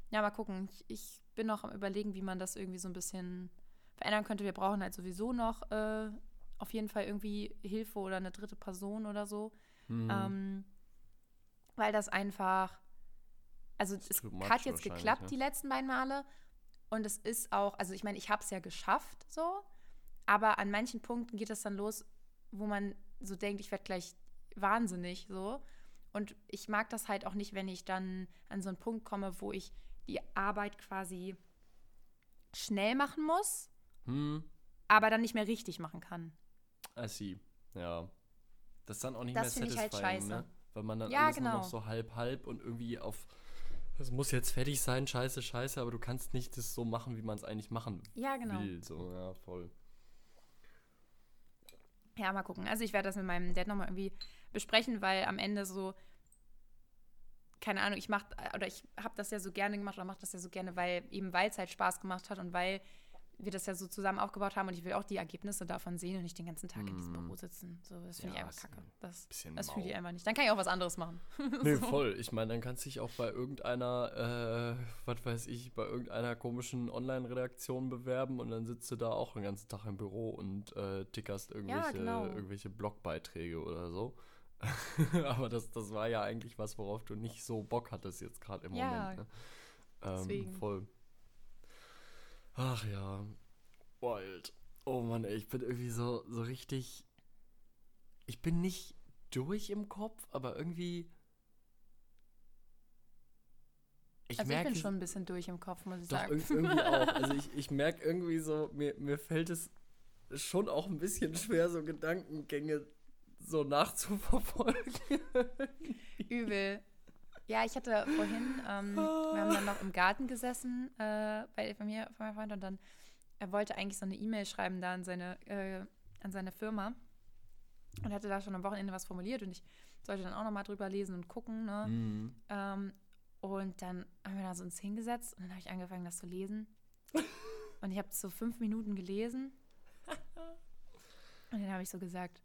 [SPEAKER 1] ja, mal gucken. Ich, ich, bin noch am überlegen, wie man das irgendwie so ein bisschen verändern könnte. Wir brauchen halt sowieso noch äh, auf jeden Fall irgendwie Hilfe oder eine dritte Person oder so. Mhm. Ähm, weil das einfach, also das es hat jetzt geklappt, ja. die letzten beiden Male. Und es ist auch, also ich meine, ich habe es ja geschafft, so. Aber an manchen Punkten geht es dann los, wo man so denkt, ich werde gleich wahnsinnig, so. Und ich mag das halt auch nicht, wenn ich dann an so einen Punkt komme, wo ich die Arbeit quasi schnell machen muss,
[SPEAKER 2] hm.
[SPEAKER 1] aber dann nicht mehr richtig machen kann.
[SPEAKER 2] I see. Ja. Das ist dann auch nicht
[SPEAKER 1] das
[SPEAKER 2] mehr
[SPEAKER 1] satisfying, ich halt scheiße. ne?
[SPEAKER 2] Weil man dann
[SPEAKER 1] ja,
[SPEAKER 2] alles
[SPEAKER 1] genau.
[SPEAKER 2] nur noch so halb halb und irgendwie auf es muss jetzt fertig sein, scheiße, scheiße, aber du kannst nicht das so machen, wie man es eigentlich machen
[SPEAKER 1] ja, genau.
[SPEAKER 2] will. So, ja, voll.
[SPEAKER 1] Ja, mal gucken. Also ich werde das mit meinem Dad nochmal irgendwie besprechen, weil am Ende so, keine Ahnung, ich mach, oder ich habe das ja so gerne gemacht oder mache das ja so gerne, weil eben weil es halt Spaß gemacht hat und weil wir das ja so zusammen aufgebaut haben und ich will auch die Ergebnisse davon sehen und nicht den ganzen Tag mm. in diesem Büro sitzen. So, das finde ja, ich einfach kacke. Das, das fühle ich einfach nicht. Dann kann ich auch was anderes machen.
[SPEAKER 2] Nee, so. voll. Ich meine, dann kannst du dich auch bei irgendeiner, äh, was weiß ich, bei irgendeiner komischen Online-Redaktion bewerben und dann sitzt du da auch den ganzen Tag im Büro und äh, tickerst irgendwelche, ja, genau. irgendwelche Blogbeiträge oder so. Aber das, das war ja eigentlich was, worauf du nicht so Bock hattest jetzt gerade im ja, Moment. Ne? Ähm, deswegen. Voll. Ach ja, wild. Oh Mann, ey, ich bin irgendwie so, so richtig. Ich bin nicht durch im Kopf, aber irgendwie.
[SPEAKER 1] also
[SPEAKER 2] merke.
[SPEAKER 1] ich bin schon ein bisschen durch im Kopf, muss ich
[SPEAKER 2] doch,
[SPEAKER 1] sagen.
[SPEAKER 2] irg- irgendwie auch. Also ich, ich merke irgendwie so, mir, mir fällt es schon auch ein bisschen schwer, so Gedankengänge so nachzuverfolgen.
[SPEAKER 1] Übel. Ja, ich hatte vorhin, ähm, wir haben dann noch im Garten gesessen äh, bei, bei mir, von meinem Freund und dann, er wollte eigentlich so eine E-Mail schreiben da an seine, äh, an seine Firma und hatte da schon am Wochenende was formuliert und ich sollte dann auch nochmal drüber lesen und gucken, ne?
[SPEAKER 2] Mhm.
[SPEAKER 1] Ähm, und dann haben wir da so uns hingesetzt und dann habe ich angefangen, das zu lesen. Und ich habe so fünf Minuten gelesen. Und dann habe ich so gesagt,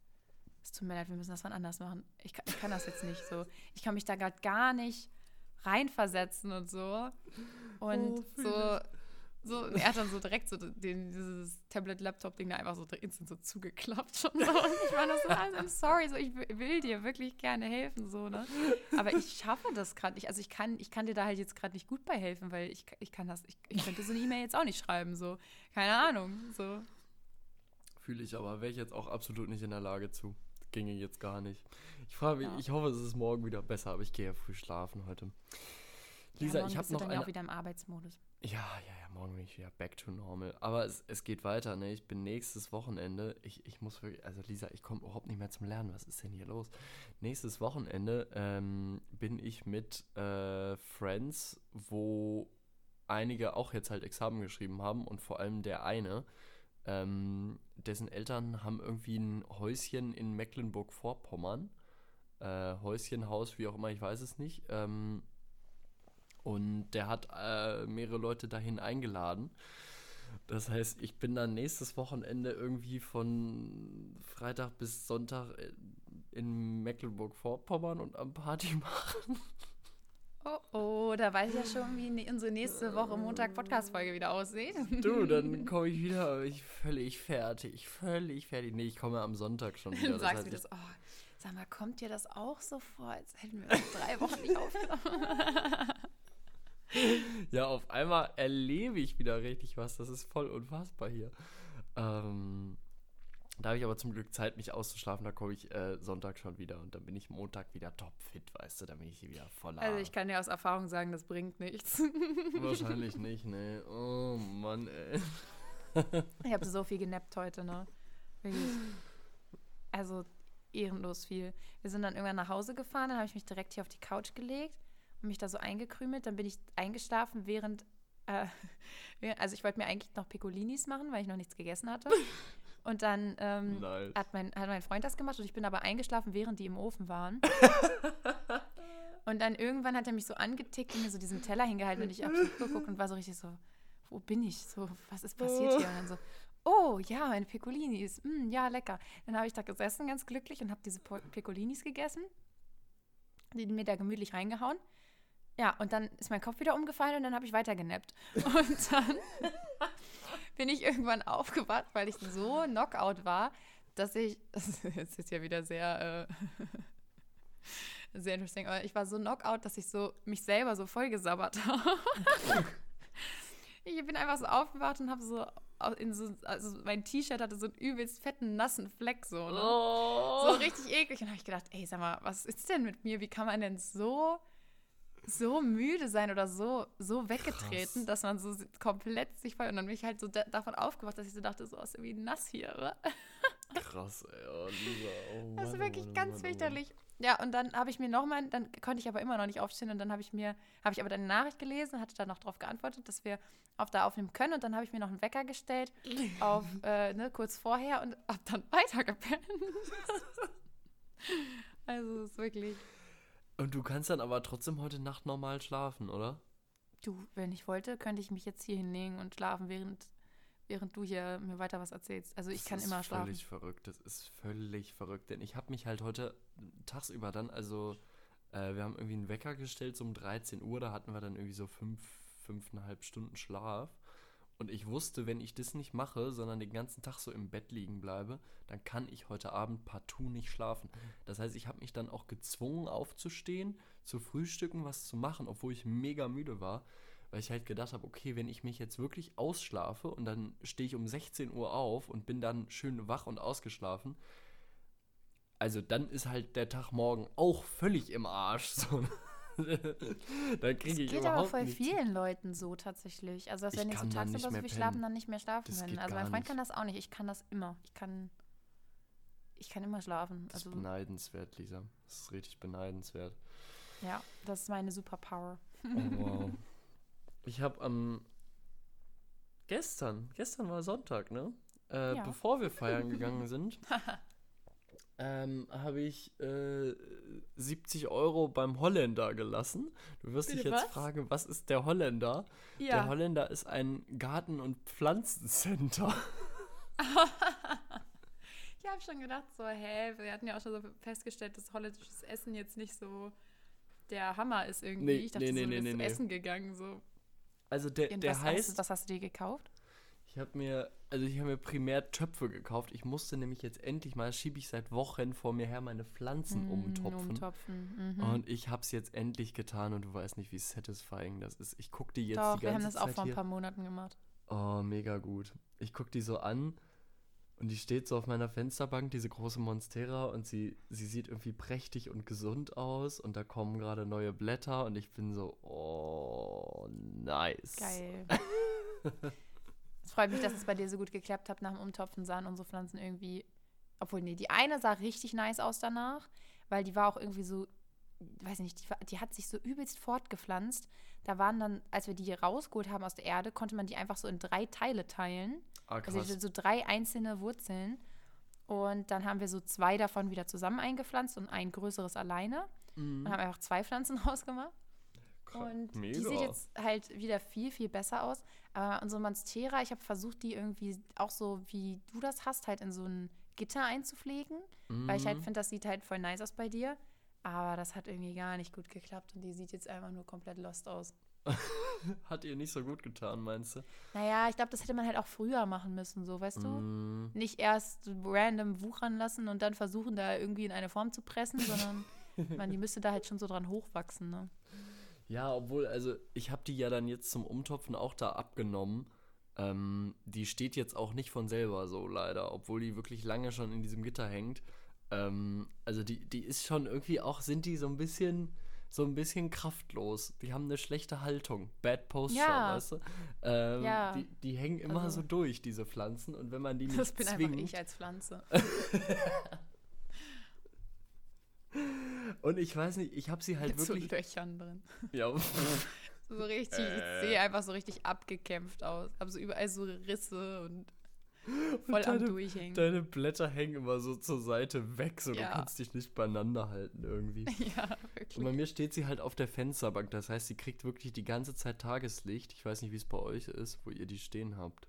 [SPEAKER 1] es tut mir leid, wir müssen das wann anders machen. Ich kann, ich kann das jetzt nicht so. Ich kann mich da gerade gar nicht reinversetzen und so. Und
[SPEAKER 2] Oh,
[SPEAKER 1] so, so, er hat dann so direkt so den, dieses Tablet-Laptop-Ding da einfach so instant so zugeklappt. Und, so. und ich war das so, also, I'm sorry, so, ich will- will dir wirklich gerne helfen, so, ne? Aber ich schaffe das gerade nicht. Also ich kann, ich kann dir da halt jetzt gerade nicht gut bei helfen, weil ich, ich kann das, ich, ich könnte so eine E-Mail jetzt auch nicht schreiben, so. Keine Ahnung, so.
[SPEAKER 2] Fühle ich aber, wäre ich jetzt auch absolut nicht in der Lage zu. Ginge jetzt gar nicht. Ich frage mich,
[SPEAKER 1] Ja.
[SPEAKER 2] ich hoffe, es ist morgen wieder besser, aber ich gehe ja früh schlafen heute. Lisa,
[SPEAKER 1] ja,
[SPEAKER 2] ich habe noch
[SPEAKER 1] dann
[SPEAKER 2] eine.
[SPEAKER 1] ja auch wieder im Arbeitsmodus.
[SPEAKER 2] Ja, ja, ja, morgen bin ich wieder back to normal. Aber es, es geht weiter, ne? Ich bin nächstes Wochenende. Ich, ich muss wirklich, also Lisa, ich komme überhaupt nicht mehr zum Lernen. Was ist denn hier los? Nächstes Wochenende ähm, bin ich mit äh, Friends, wo einige auch jetzt halt Examen geschrieben haben und vor allem der eine, ähm, dessen Eltern haben irgendwie ein Häuschen in Mecklenburg-Vorpommern. Äh, Häuschen, Haus, wie auch immer, ich weiß es nicht. Ähm, und der hat äh, mehrere Leute dahin eingeladen. Das heißt, ich bin dann nächstes Wochenende irgendwie von Freitag bis Sonntag in Mecklenburg-Vorpommern und am Party machen.
[SPEAKER 1] Oh, oh, da weiß ich ja schon, wie ne- unsere nächste Woche Montag-Podcast-Folge wieder aussieht.
[SPEAKER 2] Du, dann komme ich wieder, ich völlig fertig, völlig fertig. Nee, ich komme am Sonntag schon wieder.
[SPEAKER 1] Dann sagst du das, oh, sag mal, kommt dir das auch so vor, als hätten wir uns drei Wochen nicht aufgenommen?
[SPEAKER 2] ja, auf einmal erlebe ich wieder richtig was. Das ist voll unfassbar hier. Ähm, da habe ich aber zum Glück Zeit, mich auszuschlafen. Da komme ich äh, Sonntag schon wieder und dann bin ich Montag wieder topfit, weißt du. Dann bin ich hier wieder voller.
[SPEAKER 1] Also ich kann dir aus Erfahrung sagen, das bringt nichts.
[SPEAKER 2] Wahrscheinlich nicht, ne? Oh Mann, ey.
[SPEAKER 1] Ich habe so viel genappt heute, ne? Wirklich. Also ehrenlos viel. Wir sind dann irgendwann nach Hause gefahren, dann habe ich mich direkt hier auf die Couch gelegt und mich da so eingekrümelt. Dann bin ich eingeschlafen, während, äh, während- also ich wollte mir eigentlich noch Piccolinis machen, weil ich noch nichts gegessen hatte. Und dann ähm,
[SPEAKER 2] Nice.
[SPEAKER 1] hat, mein, hat mein Freund das gemacht und ich bin aber eingeschlafen, während die im Ofen waren. und dann irgendwann hat er mich so angetickt und mir so diesen Teller hingehalten und ich habe so geguckt und war so richtig so, wo bin ich? So, was ist passiert hier? Und dann so, oh ja, meine Piccolinis, mm, ja, lecker. Dann habe ich da gesessen, ganz glücklich und habe diese Piccolinis gegessen, die mir da gemütlich reingehauen. Ja, und dann ist mein Kopf wieder umgefallen und dann habe ich weiter genappt. Und dann bin ich irgendwann aufgewacht, weil ich so Knockout war, dass ich, das ist jetzt ja wieder sehr, äh, sehr interesting, aber ich war so Knockout, dass ich so mich selber so vollgesabbert habe. ich bin einfach so aufgewacht und habe so in so, also mein T-Shirt hatte so einen übelst fetten, nassen Fleck so, ne?
[SPEAKER 2] Oh.
[SPEAKER 1] So richtig eklig. Und habe ich gedacht, ey, sag mal, was ist denn mit mir? Wie kann man denn so, so müde sein oder so, so weggetreten,
[SPEAKER 2] Krass.
[SPEAKER 1] dass man so komplett sich voll. Und dann bin ich halt so da davon aufgewacht, dass ich so dachte, so ist irgendwie nass hier, oder?
[SPEAKER 2] Krass, ey. Oh, Lisa. Oh,
[SPEAKER 1] Das ist
[SPEAKER 2] oh
[SPEAKER 1] wirklich
[SPEAKER 2] Mann, oh
[SPEAKER 1] ganz
[SPEAKER 2] Mann, oh.
[SPEAKER 1] Ja, und dann habe ich mir nochmal, dann konnte ich aber immer noch nicht aufstehen und dann habe ich mir, habe ich aber deine Nachricht gelesen, hatte dann noch darauf geantwortet, dass wir auf da aufnehmen können und dann habe ich mir noch einen Wecker gestellt auf, äh, ne, kurz vorher und habe dann weitergepennt. also es ist wirklich,
[SPEAKER 2] Und du kannst dann aber trotzdem heute Nacht normal schlafen, oder?
[SPEAKER 1] du, wenn ich wollte, könnte ich mich jetzt hier hinlegen und schlafen, während, während du hier mir weiter was erzählst. Also ich
[SPEAKER 2] Das
[SPEAKER 1] kann
[SPEAKER 2] ist
[SPEAKER 1] immer schlafen.
[SPEAKER 2] völlig verrückt. Das ist völlig verrückt. Denn ich habe mich halt heute tagsüber dann, also äh, wir haben irgendwie einen Wecker gestellt so um 13 Uhr. Da hatten wir dann irgendwie so fünf, fünfeinhalb Stunden Schlaf. Und ich wusste, wenn ich das nicht mache, sondern den ganzen Tag so im Bett liegen bleibe, dann kann ich heute Abend partout nicht schlafen. Das heißt, ich habe mich dann auch gezwungen aufzustehen, zu frühstücken, was zu machen, obwohl ich mega müde war, weil ich halt gedacht habe, okay, wenn ich mich jetzt wirklich ausschlafe und dann stehe ich um 16 Uhr auf und bin dann schön wach und ausgeschlafen, also dann ist halt der Tag morgen auch völlig im Arsch. So. dann kriege ich
[SPEAKER 1] geht
[SPEAKER 2] überhaupt
[SPEAKER 1] aber voll
[SPEAKER 2] nichts.
[SPEAKER 1] vielen Leuten so tatsächlich. Also, dass
[SPEAKER 2] Ich
[SPEAKER 1] wenn die so tagsüber so viel schlafen, dann nicht mehr schlafen
[SPEAKER 2] Das
[SPEAKER 1] können. Also, mein Freund
[SPEAKER 2] nicht.
[SPEAKER 1] kann das auch nicht. Ich kann das immer. Ich kann. Ich kann immer schlafen.
[SPEAKER 2] Das ist
[SPEAKER 1] Also,
[SPEAKER 2] beneidenswert, Lisa. Das ist richtig beneidenswert.
[SPEAKER 1] ja, das ist meine Superpower.
[SPEAKER 2] Oh, wow. Ich habe am gestern, gestern war Sonntag, ne? Äh,
[SPEAKER 1] Ja.
[SPEAKER 2] Bevor wir feiern gegangen sind, ähm, habe ich äh, 70 Euro beim Holländer gelassen. Du wirst dich
[SPEAKER 1] Bitte
[SPEAKER 2] jetzt
[SPEAKER 1] was?
[SPEAKER 2] fragen, was ist der Holländer? Der Holländer ist ein Garten- und Pflanzencenter.
[SPEAKER 1] Ich habe schon gedacht, so, hä, wir hatten ja auch schon so festgestellt, dass holländisches Essen jetzt nicht so der Hammer ist irgendwie.
[SPEAKER 2] Nee,
[SPEAKER 1] ich dachte,
[SPEAKER 2] nee, nee,
[SPEAKER 1] so,
[SPEAKER 2] nee, nee.
[SPEAKER 1] Essen gegangen. So.
[SPEAKER 2] Also der, der
[SPEAKER 1] was,
[SPEAKER 2] heißt,
[SPEAKER 1] hast, du- was hast du dir gekauft?
[SPEAKER 2] Ich habe mir, also ich habe mir primär Töpfe gekauft. Ich musste nämlich jetzt endlich mal, schiebe ich seit Wochen vor mir her, meine Pflanzen
[SPEAKER 1] Mm,
[SPEAKER 2] umtopfen.
[SPEAKER 1] umtopfen. Mhm.
[SPEAKER 2] Und ich hab's jetzt endlich getan und du weißt nicht, wie satisfying das ist. Ich guck die jetzt
[SPEAKER 1] Doch,
[SPEAKER 2] die
[SPEAKER 1] wir
[SPEAKER 2] ganze
[SPEAKER 1] haben das auch
[SPEAKER 2] Zeit
[SPEAKER 1] vor ein paar Monaten gemacht.
[SPEAKER 2] Oh, mega gut. Ich guck die so an und die steht so auf meiner Fensterbank, diese große Monstera und sie, sie sieht irgendwie prächtig und gesund aus und da kommen gerade neue Blätter und ich bin so, oh, nice.
[SPEAKER 1] Geil. Es freut mich, dass es bei dir so gut geklappt hat. Nach dem Umtopfen sahen unsere Pflanzen irgendwie. Obwohl, nee, die eine sah richtig nice aus danach, weil die war auch irgendwie so, weiß nicht, die, die hat sich so übelst fortgepflanzt. Da waren dann, als wir die rausgeholt haben aus der Erde, konnte man die einfach so in drei Teile teilen.
[SPEAKER 2] Ah,
[SPEAKER 1] Also
[SPEAKER 2] krass.
[SPEAKER 1] so drei einzelne Wurzeln. Und dann haben wir so zwei davon wieder zusammen eingepflanzt und ein größeres alleine.
[SPEAKER 2] Mhm.
[SPEAKER 1] Und haben einfach zwei Pflanzen rausgemacht. Und
[SPEAKER 2] mega.
[SPEAKER 1] die sieht jetzt halt wieder viel, viel besser aus. Aber unsere Monstera, ich habe versucht, die irgendwie auch so, wie du das hast, halt in so ein Gitter einzupflegen. Weil ich halt
[SPEAKER 2] Mhm.
[SPEAKER 1] finde, das sieht halt voll nice aus bei dir. Aber das hat irgendwie gar nicht gut geklappt und die sieht jetzt einfach nur komplett lost aus.
[SPEAKER 2] Hat ihr nicht so gut getan, meinst du?
[SPEAKER 1] Naja, ich glaube, das hätte man halt auch früher machen müssen, so, weißt du?
[SPEAKER 2] Mm.
[SPEAKER 1] Nicht erst random wuchern lassen und dann versuchen, da irgendwie in eine Form zu pressen, sondern man, die müsste da halt schon so dran hochwachsen, ne?
[SPEAKER 2] Ja, obwohl, also ich habe die ja dann jetzt zum Umtopfen auch da abgenommen. Ähm, die steht jetzt auch nicht von selber so leider, obwohl die wirklich lange schon in diesem Gitter hängt. Ähm, also die, die ist schon irgendwie auch, sind die so ein bisschen, so ein bisschen kraftlos. Die haben eine schlechte Haltung. Bad Posture,
[SPEAKER 1] Ja.
[SPEAKER 2] weißt du? Ähm,
[SPEAKER 1] Ja.
[SPEAKER 2] die, die hängen immer
[SPEAKER 1] Also-
[SPEAKER 2] so durch, diese Pflanzen. Und wenn man die nicht
[SPEAKER 1] Das bin
[SPEAKER 2] zwingt,
[SPEAKER 1] einfach ich als Pflanze.
[SPEAKER 2] und ich weiß nicht, ich habe sie halt
[SPEAKER 1] Mit so
[SPEAKER 2] wirklich,
[SPEAKER 1] Löchern drin.
[SPEAKER 2] ja,
[SPEAKER 1] So richtig, ich
[SPEAKER 2] Äh.
[SPEAKER 1] sehe einfach so richtig abgekämpft aus. Hab so überall so Risse und voll am
[SPEAKER 2] deine-
[SPEAKER 1] Durchhängen.
[SPEAKER 2] Deine Blätter hängen immer so zur Seite weg, so
[SPEAKER 1] Ja.
[SPEAKER 2] du kannst dich nicht beieinander halten irgendwie.
[SPEAKER 1] ja,
[SPEAKER 2] Und bei
[SPEAKER 1] wirklich.
[SPEAKER 2] mir steht sie halt auf der Fensterbank, das heißt, sie kriegt wirklich die ganze Zeit Tageslicht. Ich weiß nicht, wie es bei euch ist, wo ihr die stehen habt.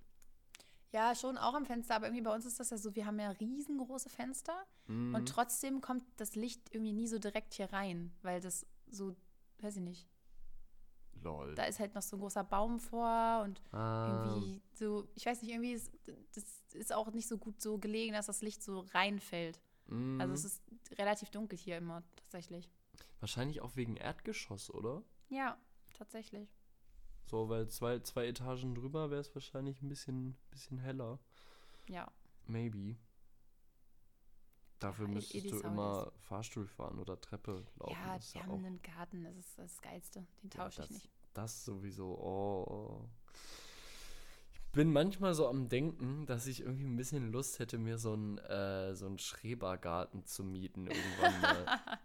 [SPEAKER 1] Ja, schon auch am Fenster, aber irgendwie bei uns ist das ja so, wir haben ja riesengroße Fenster
[SPEAKER 2] Mhm.
[SPEAKER 1] und trotzdem kommt das Licht irgendwie nie so direkt hier rein, weil das so, weiß ich nicht,
[SPEAKER 2] Lol.
[SPEAKER 1] da ist halt noch so ein großer Baum vor und
[SPEAKER 2] ah,
[SPEAKER 1] irgendwie so, ich weiß nicht, irgendwie ist das ist auch nicht so gut so gelegen, dass das Licht so reinfällt.
[SPEAKER 2] mhm.
[SPEAKER 1] Also es ist relativ dunkel hier immer tatsächlich.
[SPEAKER 2] Wahrscheinlich auch wegen Erdgeschoss, oder?
[SPEAKER 1] Ja, tatsächlich.
[SPEAKER 2] So, weil zwei, zwei Etagen drüber wäre es wahrscheinlich ein bisschen, bisschen heller.
[SPEAKER 1] Ja.
[SPEAKER 2] Maybe. Dafür
[SPEAKER 1] Ja,
[SPEAKER 2] müsstest du immer Fahrstuhl fahren oder Treppe laufen.
[SPEAKER 1] ja,
[SPEAKER 2] ist
[SPEAKER 1] wir
[SPEAKER 2] ja
[SPEAKER 1] haben einen Garten, das ist das Geilste. Den
[SPEAKER 2] Ja,
[SPEAKER 1] tausche ich
[SPEAKER 2] das-
[SPEAKER 1] nicht.
[SPEAKER 2] Das sowieso. Oh, oh. Ich bin manchmal so am Denken, dass ich irgendwie ein bisschen Lust hätte, mir so einen äh, so einen Schrebergarten zu mieten irgendwann mal.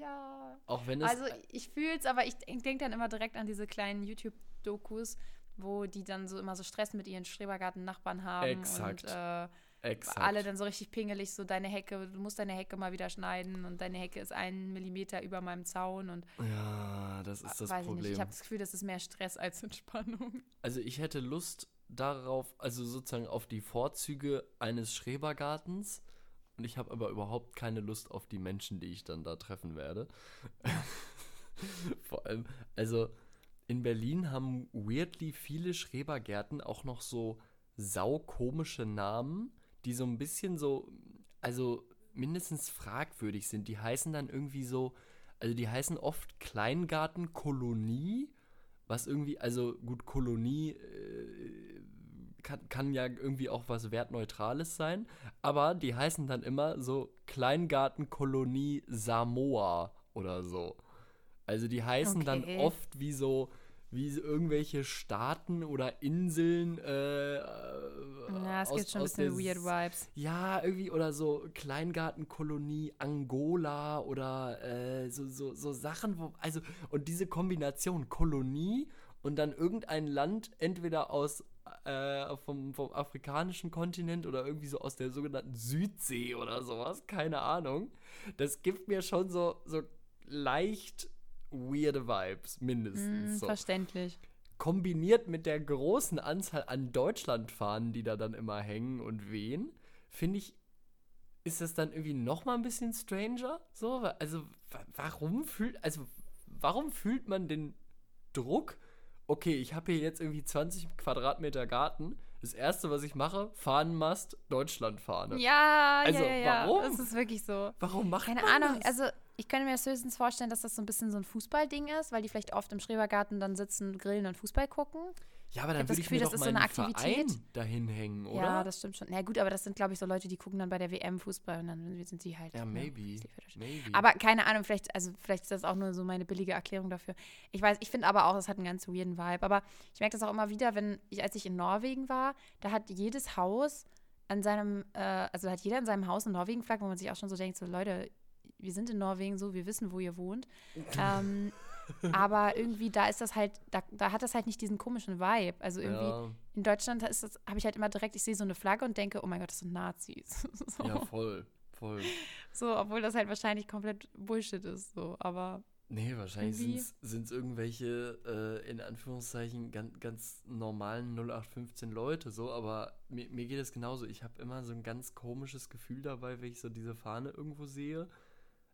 [SPEAKER 1] Ja.
[SPEAKER 2] Auch wenn es.
[SPEAKER 1] Also ich fühle es, aber ich denke dann immer direkt an diese kleinen YouTube-Dokus, wo die dann so immer so Stress mit ihren Schrebergarten-Nachbarn haben.
[SPEAKER 2] Exakt.
[SPEAKER 1] Und äh,
[SPEAKER 2] exakt.
[SPEAKER 1] alle dann so richtig pingelig, so deine Hecke, du musst deine Hecke mal wieder schneiden und deine Hecke ist einen Millimeter über meinem Zaun und
[SPEAKER 2] ja, das ist das
[SPEAKER 1] weiß ich.
[SPEAKER 2] Problem.
[SPEAKER 1] Ich habe das Gefühl, das ist mehr Stress als Entspannung.
[SPEAKER 2] also ich hätte Lust darauf, also sozusagen auf die Vorzüge eines Schrebergartens. Und ich habe aber überhaupt keine Lust auf die Menschen, die ich dann da treffen werde. Vor allem, also in Berlin haben weirdly viele Schrebergärten auch noch so saukomische Namen, die so ein bisschen so, also mindestens fragwürdig sind. Die heißen dann irgendwie so, also die heißen oft Kleingartenkolonie, was irgendwie, also gut, Kolonie äh, kann, kann ja irgendwie auch was Wertneutrales sein, aber die heißen dann immer so Kleingartenkolonie Samoa oder so. Also die heißen dann
[SPEAKER 1] Okay.
[SPEAKER 2] oft wie so, wie irgendwelche Staaten oder Inseln. Äh,
[SPEAKER 1] Ja, es
[SPEAKER 2] aus-
[SPEAKER 1] gibt schon ein bisschen weird Vibes.
[SPEAKER 2] Ja, irgendwie, oder so Kleingartenkolonie Angola oder äh, so, so, so Sachen, wo, also, und diese Kombination Kolonie und dann irgendein Land, entweder aus äh, vom, vom afrikanischen Kontinent oder irgendwie so aus der sogenannten Südsee oder sowas, keine Ahnung. Das gibt mir schon so, so leicht weirde Vibes, mindestens.
[SPEAKER 1] Mm,
[SPEAKER 2] so
[SPEAKER 1] Verständlich.
[SPEAKER 2] kombiniert mit der großen Anzahl an Deutschlandfahnen, die da dann immer hängen und wehen, finde ich, ist das dann irgendwie noch mal ein bisschen stranger? So, also wa- warum fühlt, also warum fühlt man den Druck? Okay, ich habe hier jetzt irgendwie 20 Quadratmeter Garten. Das erste, was ich mache, Fahnenmast, Deutschlandfahne.
[SPEAKER 1] Ja,
[SPEAKER 2] Also,
[SPEAKER 1] ja, ja,
[SPEAKER 2] warum?
[SPEAKER 1] Es ist wirklich so.
[SPEAKER 2] Warum macht
[SPEAKER 1] Keine
[SPEAKER 2] man
[SPEAKER 1] Ahnung,
[SPEAKER 2] das?
[SPEAKER 1] also ich könnte mir das höchstens vorstellen, dass das so ein bisschen so ein Fußballding ist, weil die vielleicht oft im Schrebergarten dann sitzen, grillen und Fußball gucken.
[SPEAKER 2] Ja, aber dann
[SPEAKER 1] das
[SPEAKER 2] würde ich
[SPEAKER 1] Gefühl,
[SPEAKER 2] mir
[SPEAKER 1] das
[SPEAKER 2] doch
[SPEAKER 1] ist
[SPEAKER 2] mal
[SPEAKER 1] so eine Aktivität.
[SPEAKER 2] Verein dahin hängen, oder?
[SPEAKER 1] Ja, das stimmt schon. Na gut, aber das sind, glaube ich, so Leute, die gucken dann bei der WM Fußball und dann sind sie halt.
[SPEAKER 2] ja,
[SPEAKER 1] ne,
[SPEAKER 2] maybe.
[SPEAKER 1] ist
[SPEAKER 2] maybe.
[SPEAKER 1] Aber keine Ahnung, vielleicht, also vielleicht ist das auch nur so meine billige Erklärung dafür. Ich weiß, ich finde aber auch, es hat einen ganz weirden Vibe. Aber ich merke das auch immer wieder, wenn ich, als ich in Norwegen war, da hat jedes Haus an seinem, äh, also hat jeder in seinem Haus eine Norwegen-Flagge, wo man sich auch schon so denkt, so Leute, wir sind in Norwegen so, wir wissen, wo ihr wohnt. ähm, aber irgendwie, da ist das halt, da, da hat das halt nicht diesen komischen Vibe. Also irgendwie,
[SPEAKER 2] ja.
[SPEAKER 1] in Deutschland ist das, habe ich halt immer direkt, ich sehe so eine Flagge und denke, oh mein Gott, das sind Nazis. so.
[SPEAKER 2] ja, voll, voll.
[SPEAKER 1] so, obwohl das halt wahrscheinlich komplett Bullshit ist. So, aber
[SPEAKER 2] Nee, wahrscheinlich sind es irgendwelche, äh, in Anführungszeichen, ganz, ganz normalen 0815 Leute, so, aber mir, mir geht es genauso. Ich habe immer so ein ganz komisches Gefühl dabei, wenn ich so diese Fahne irgendwo sehe.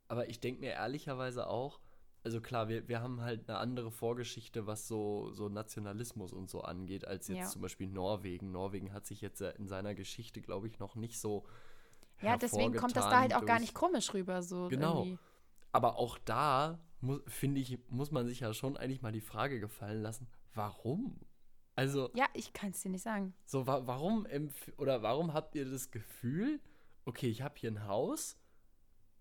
[SPEAKER 2] Aber ich denke mir ehrlicherweise auch, also klar, wir, wir haben halt eine andere Vorgeschichte, was so, so Nationalismus und so angeht, als jetzt
[SPEAKER 1] Ja.
[SPEAKER 2] zum Beispiel Norwegen. Norwegen hat sich jetzt in seiner Geschichte, glaube ich, noch nicht so.
[SPEAKER 1] Ja, deswegen kommt das da halt auch gar nicht komisch rüber. So
[SPEAKER 2] Genau.
[SPEAKER 1] Irgendwie.
[SPEAKER 2] Aber auch da, finde ich, muss man sich ja schon eigentlich mal die Frage gefallen lassen, warum? Also,
[SPEAKER 1] Ja, ich kann es dir nicht sagen.
[SPEAKER 2] so, wa warum empf oder warum habt ihr das Gefühl, okay, ich habe hier ein Haus,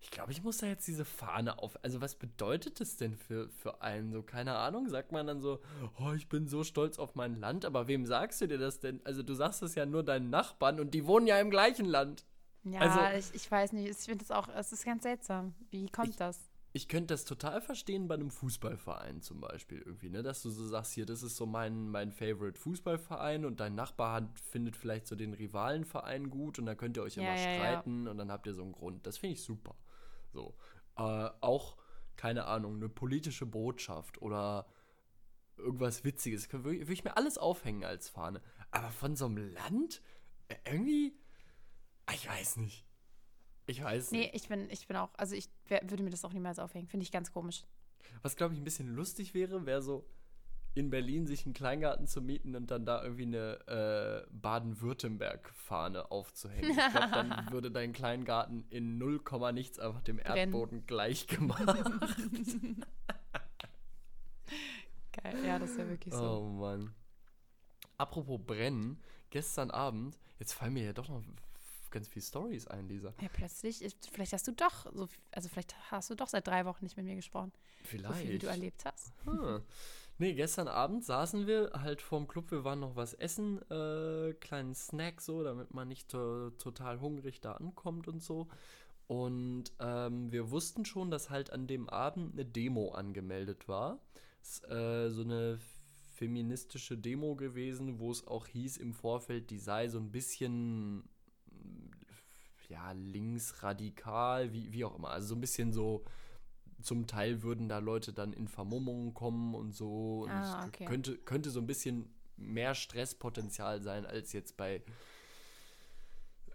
[SPEAKER 2] ich glaube, ich muss da jetzt diese Fahne auf. Also, was bedeutet das denn für, für einen? So, keine Ahnung, sagt man dann so, oh, ich bin so stolz auf mein Land, aber wem sagst du dir das denn? Also, du sagst es ja nur deinen Nachbarn und die wohnen ja im gleichen Land.
[SPEAKER 1] Ja,
[SPEAKER 2] Also-
[SPEAKER 1] ich, ich weiß nicht. Ich finde es auch, es ist ganz seltsam. Wie kommt
[SPEAKER 2] Ich-
[SPEAKER 1] das?
[SPEAKER 2] ich könnte das total verstehen bei einem Fußballverein zum Beispiel irgendwie, ne? Dass du so sagst, hier, das ist so mein, mein Favorite Fußballverein und dein Nachbar hat, findet vielleicht so den Rivalenverein gut und dann könnt ihr euch
[SPEAKER 1] Ja,
[SPEAKER 2] immer
[SPEAKER 1] ja, ja.
[SPEAKER 2] streiten und dann habt ihr so einen Grund. Das finde ich super. So. Äh, auch, keine Ahnung, eine politische Botschaft oder irgendwas Witziges. Würde würd ich mir alles aufhängen als Fahne. Aber von so einem Land? Irgendwie. Ah, Ich weiß nicht. Ich weiß nicht.
[SPEAKER 1] Nee, ich bin, ich bin auch, also ich wär, würde mir das auch niemals aufhängen. Finde ich ganz komisch.
[SPEAKER 2] Was, glaube ich, ein bisschen lustig wäre, wäre so in Berlin sich einen Kleingarten zu mieten und dann da irgendwie eine äh, Baden-Württemberg-Fahne aufzuhängen. Ich glaube, dann würde dein Kleingarten in 0, nichts einfach dem
[SPEAKER 1] Brennen.
[SPEAKER 2] Erdboden gleich gemacht.
[SPEAKER 1] Geil. Ja, das ist ja wirklich so.
[SPEAKER 2] Oh Mann. Apropos brennen, gestern Abend, jetzt fallen mir ja doch noch ganz viele Stories ein, Lisa.
[SPEAKER 1] Ja, plötzlich, ist, vielleicht hast du doch, so, also vielleicht hast du doch seit drei Wochen nicht mit mir gesprochen.
[SPEAKER 2] Vielleicht.
[SPEAKER 1] So viel, wie du erlebt hast.
[SPEAKER 2] Hm. Nee, gestern Abend saßen wir halt vorm Club, wir waren noch was essen, äh, kleinen Snack so, damit man nicht to total hungrig da ankommt und so. Und ähm, wir wussten schon, dass halt an dem Abend eine Demo angemeldet war. Ist äh, so eine feministische Demo gewesen, wo es auch hieß im Vorfeld, die sei so ein bisschen ja, linksradikal, wie, wie auch immer. Also so ein bisschen so, zum Teil würden da Leute dann in Vermummungen kommen und so. Und
[SPEAKER 1] Ah, okay.
[SPEAKER 2] könnte, könnte so ein bisschen mehr Stresspotenzial sein als jetzt bei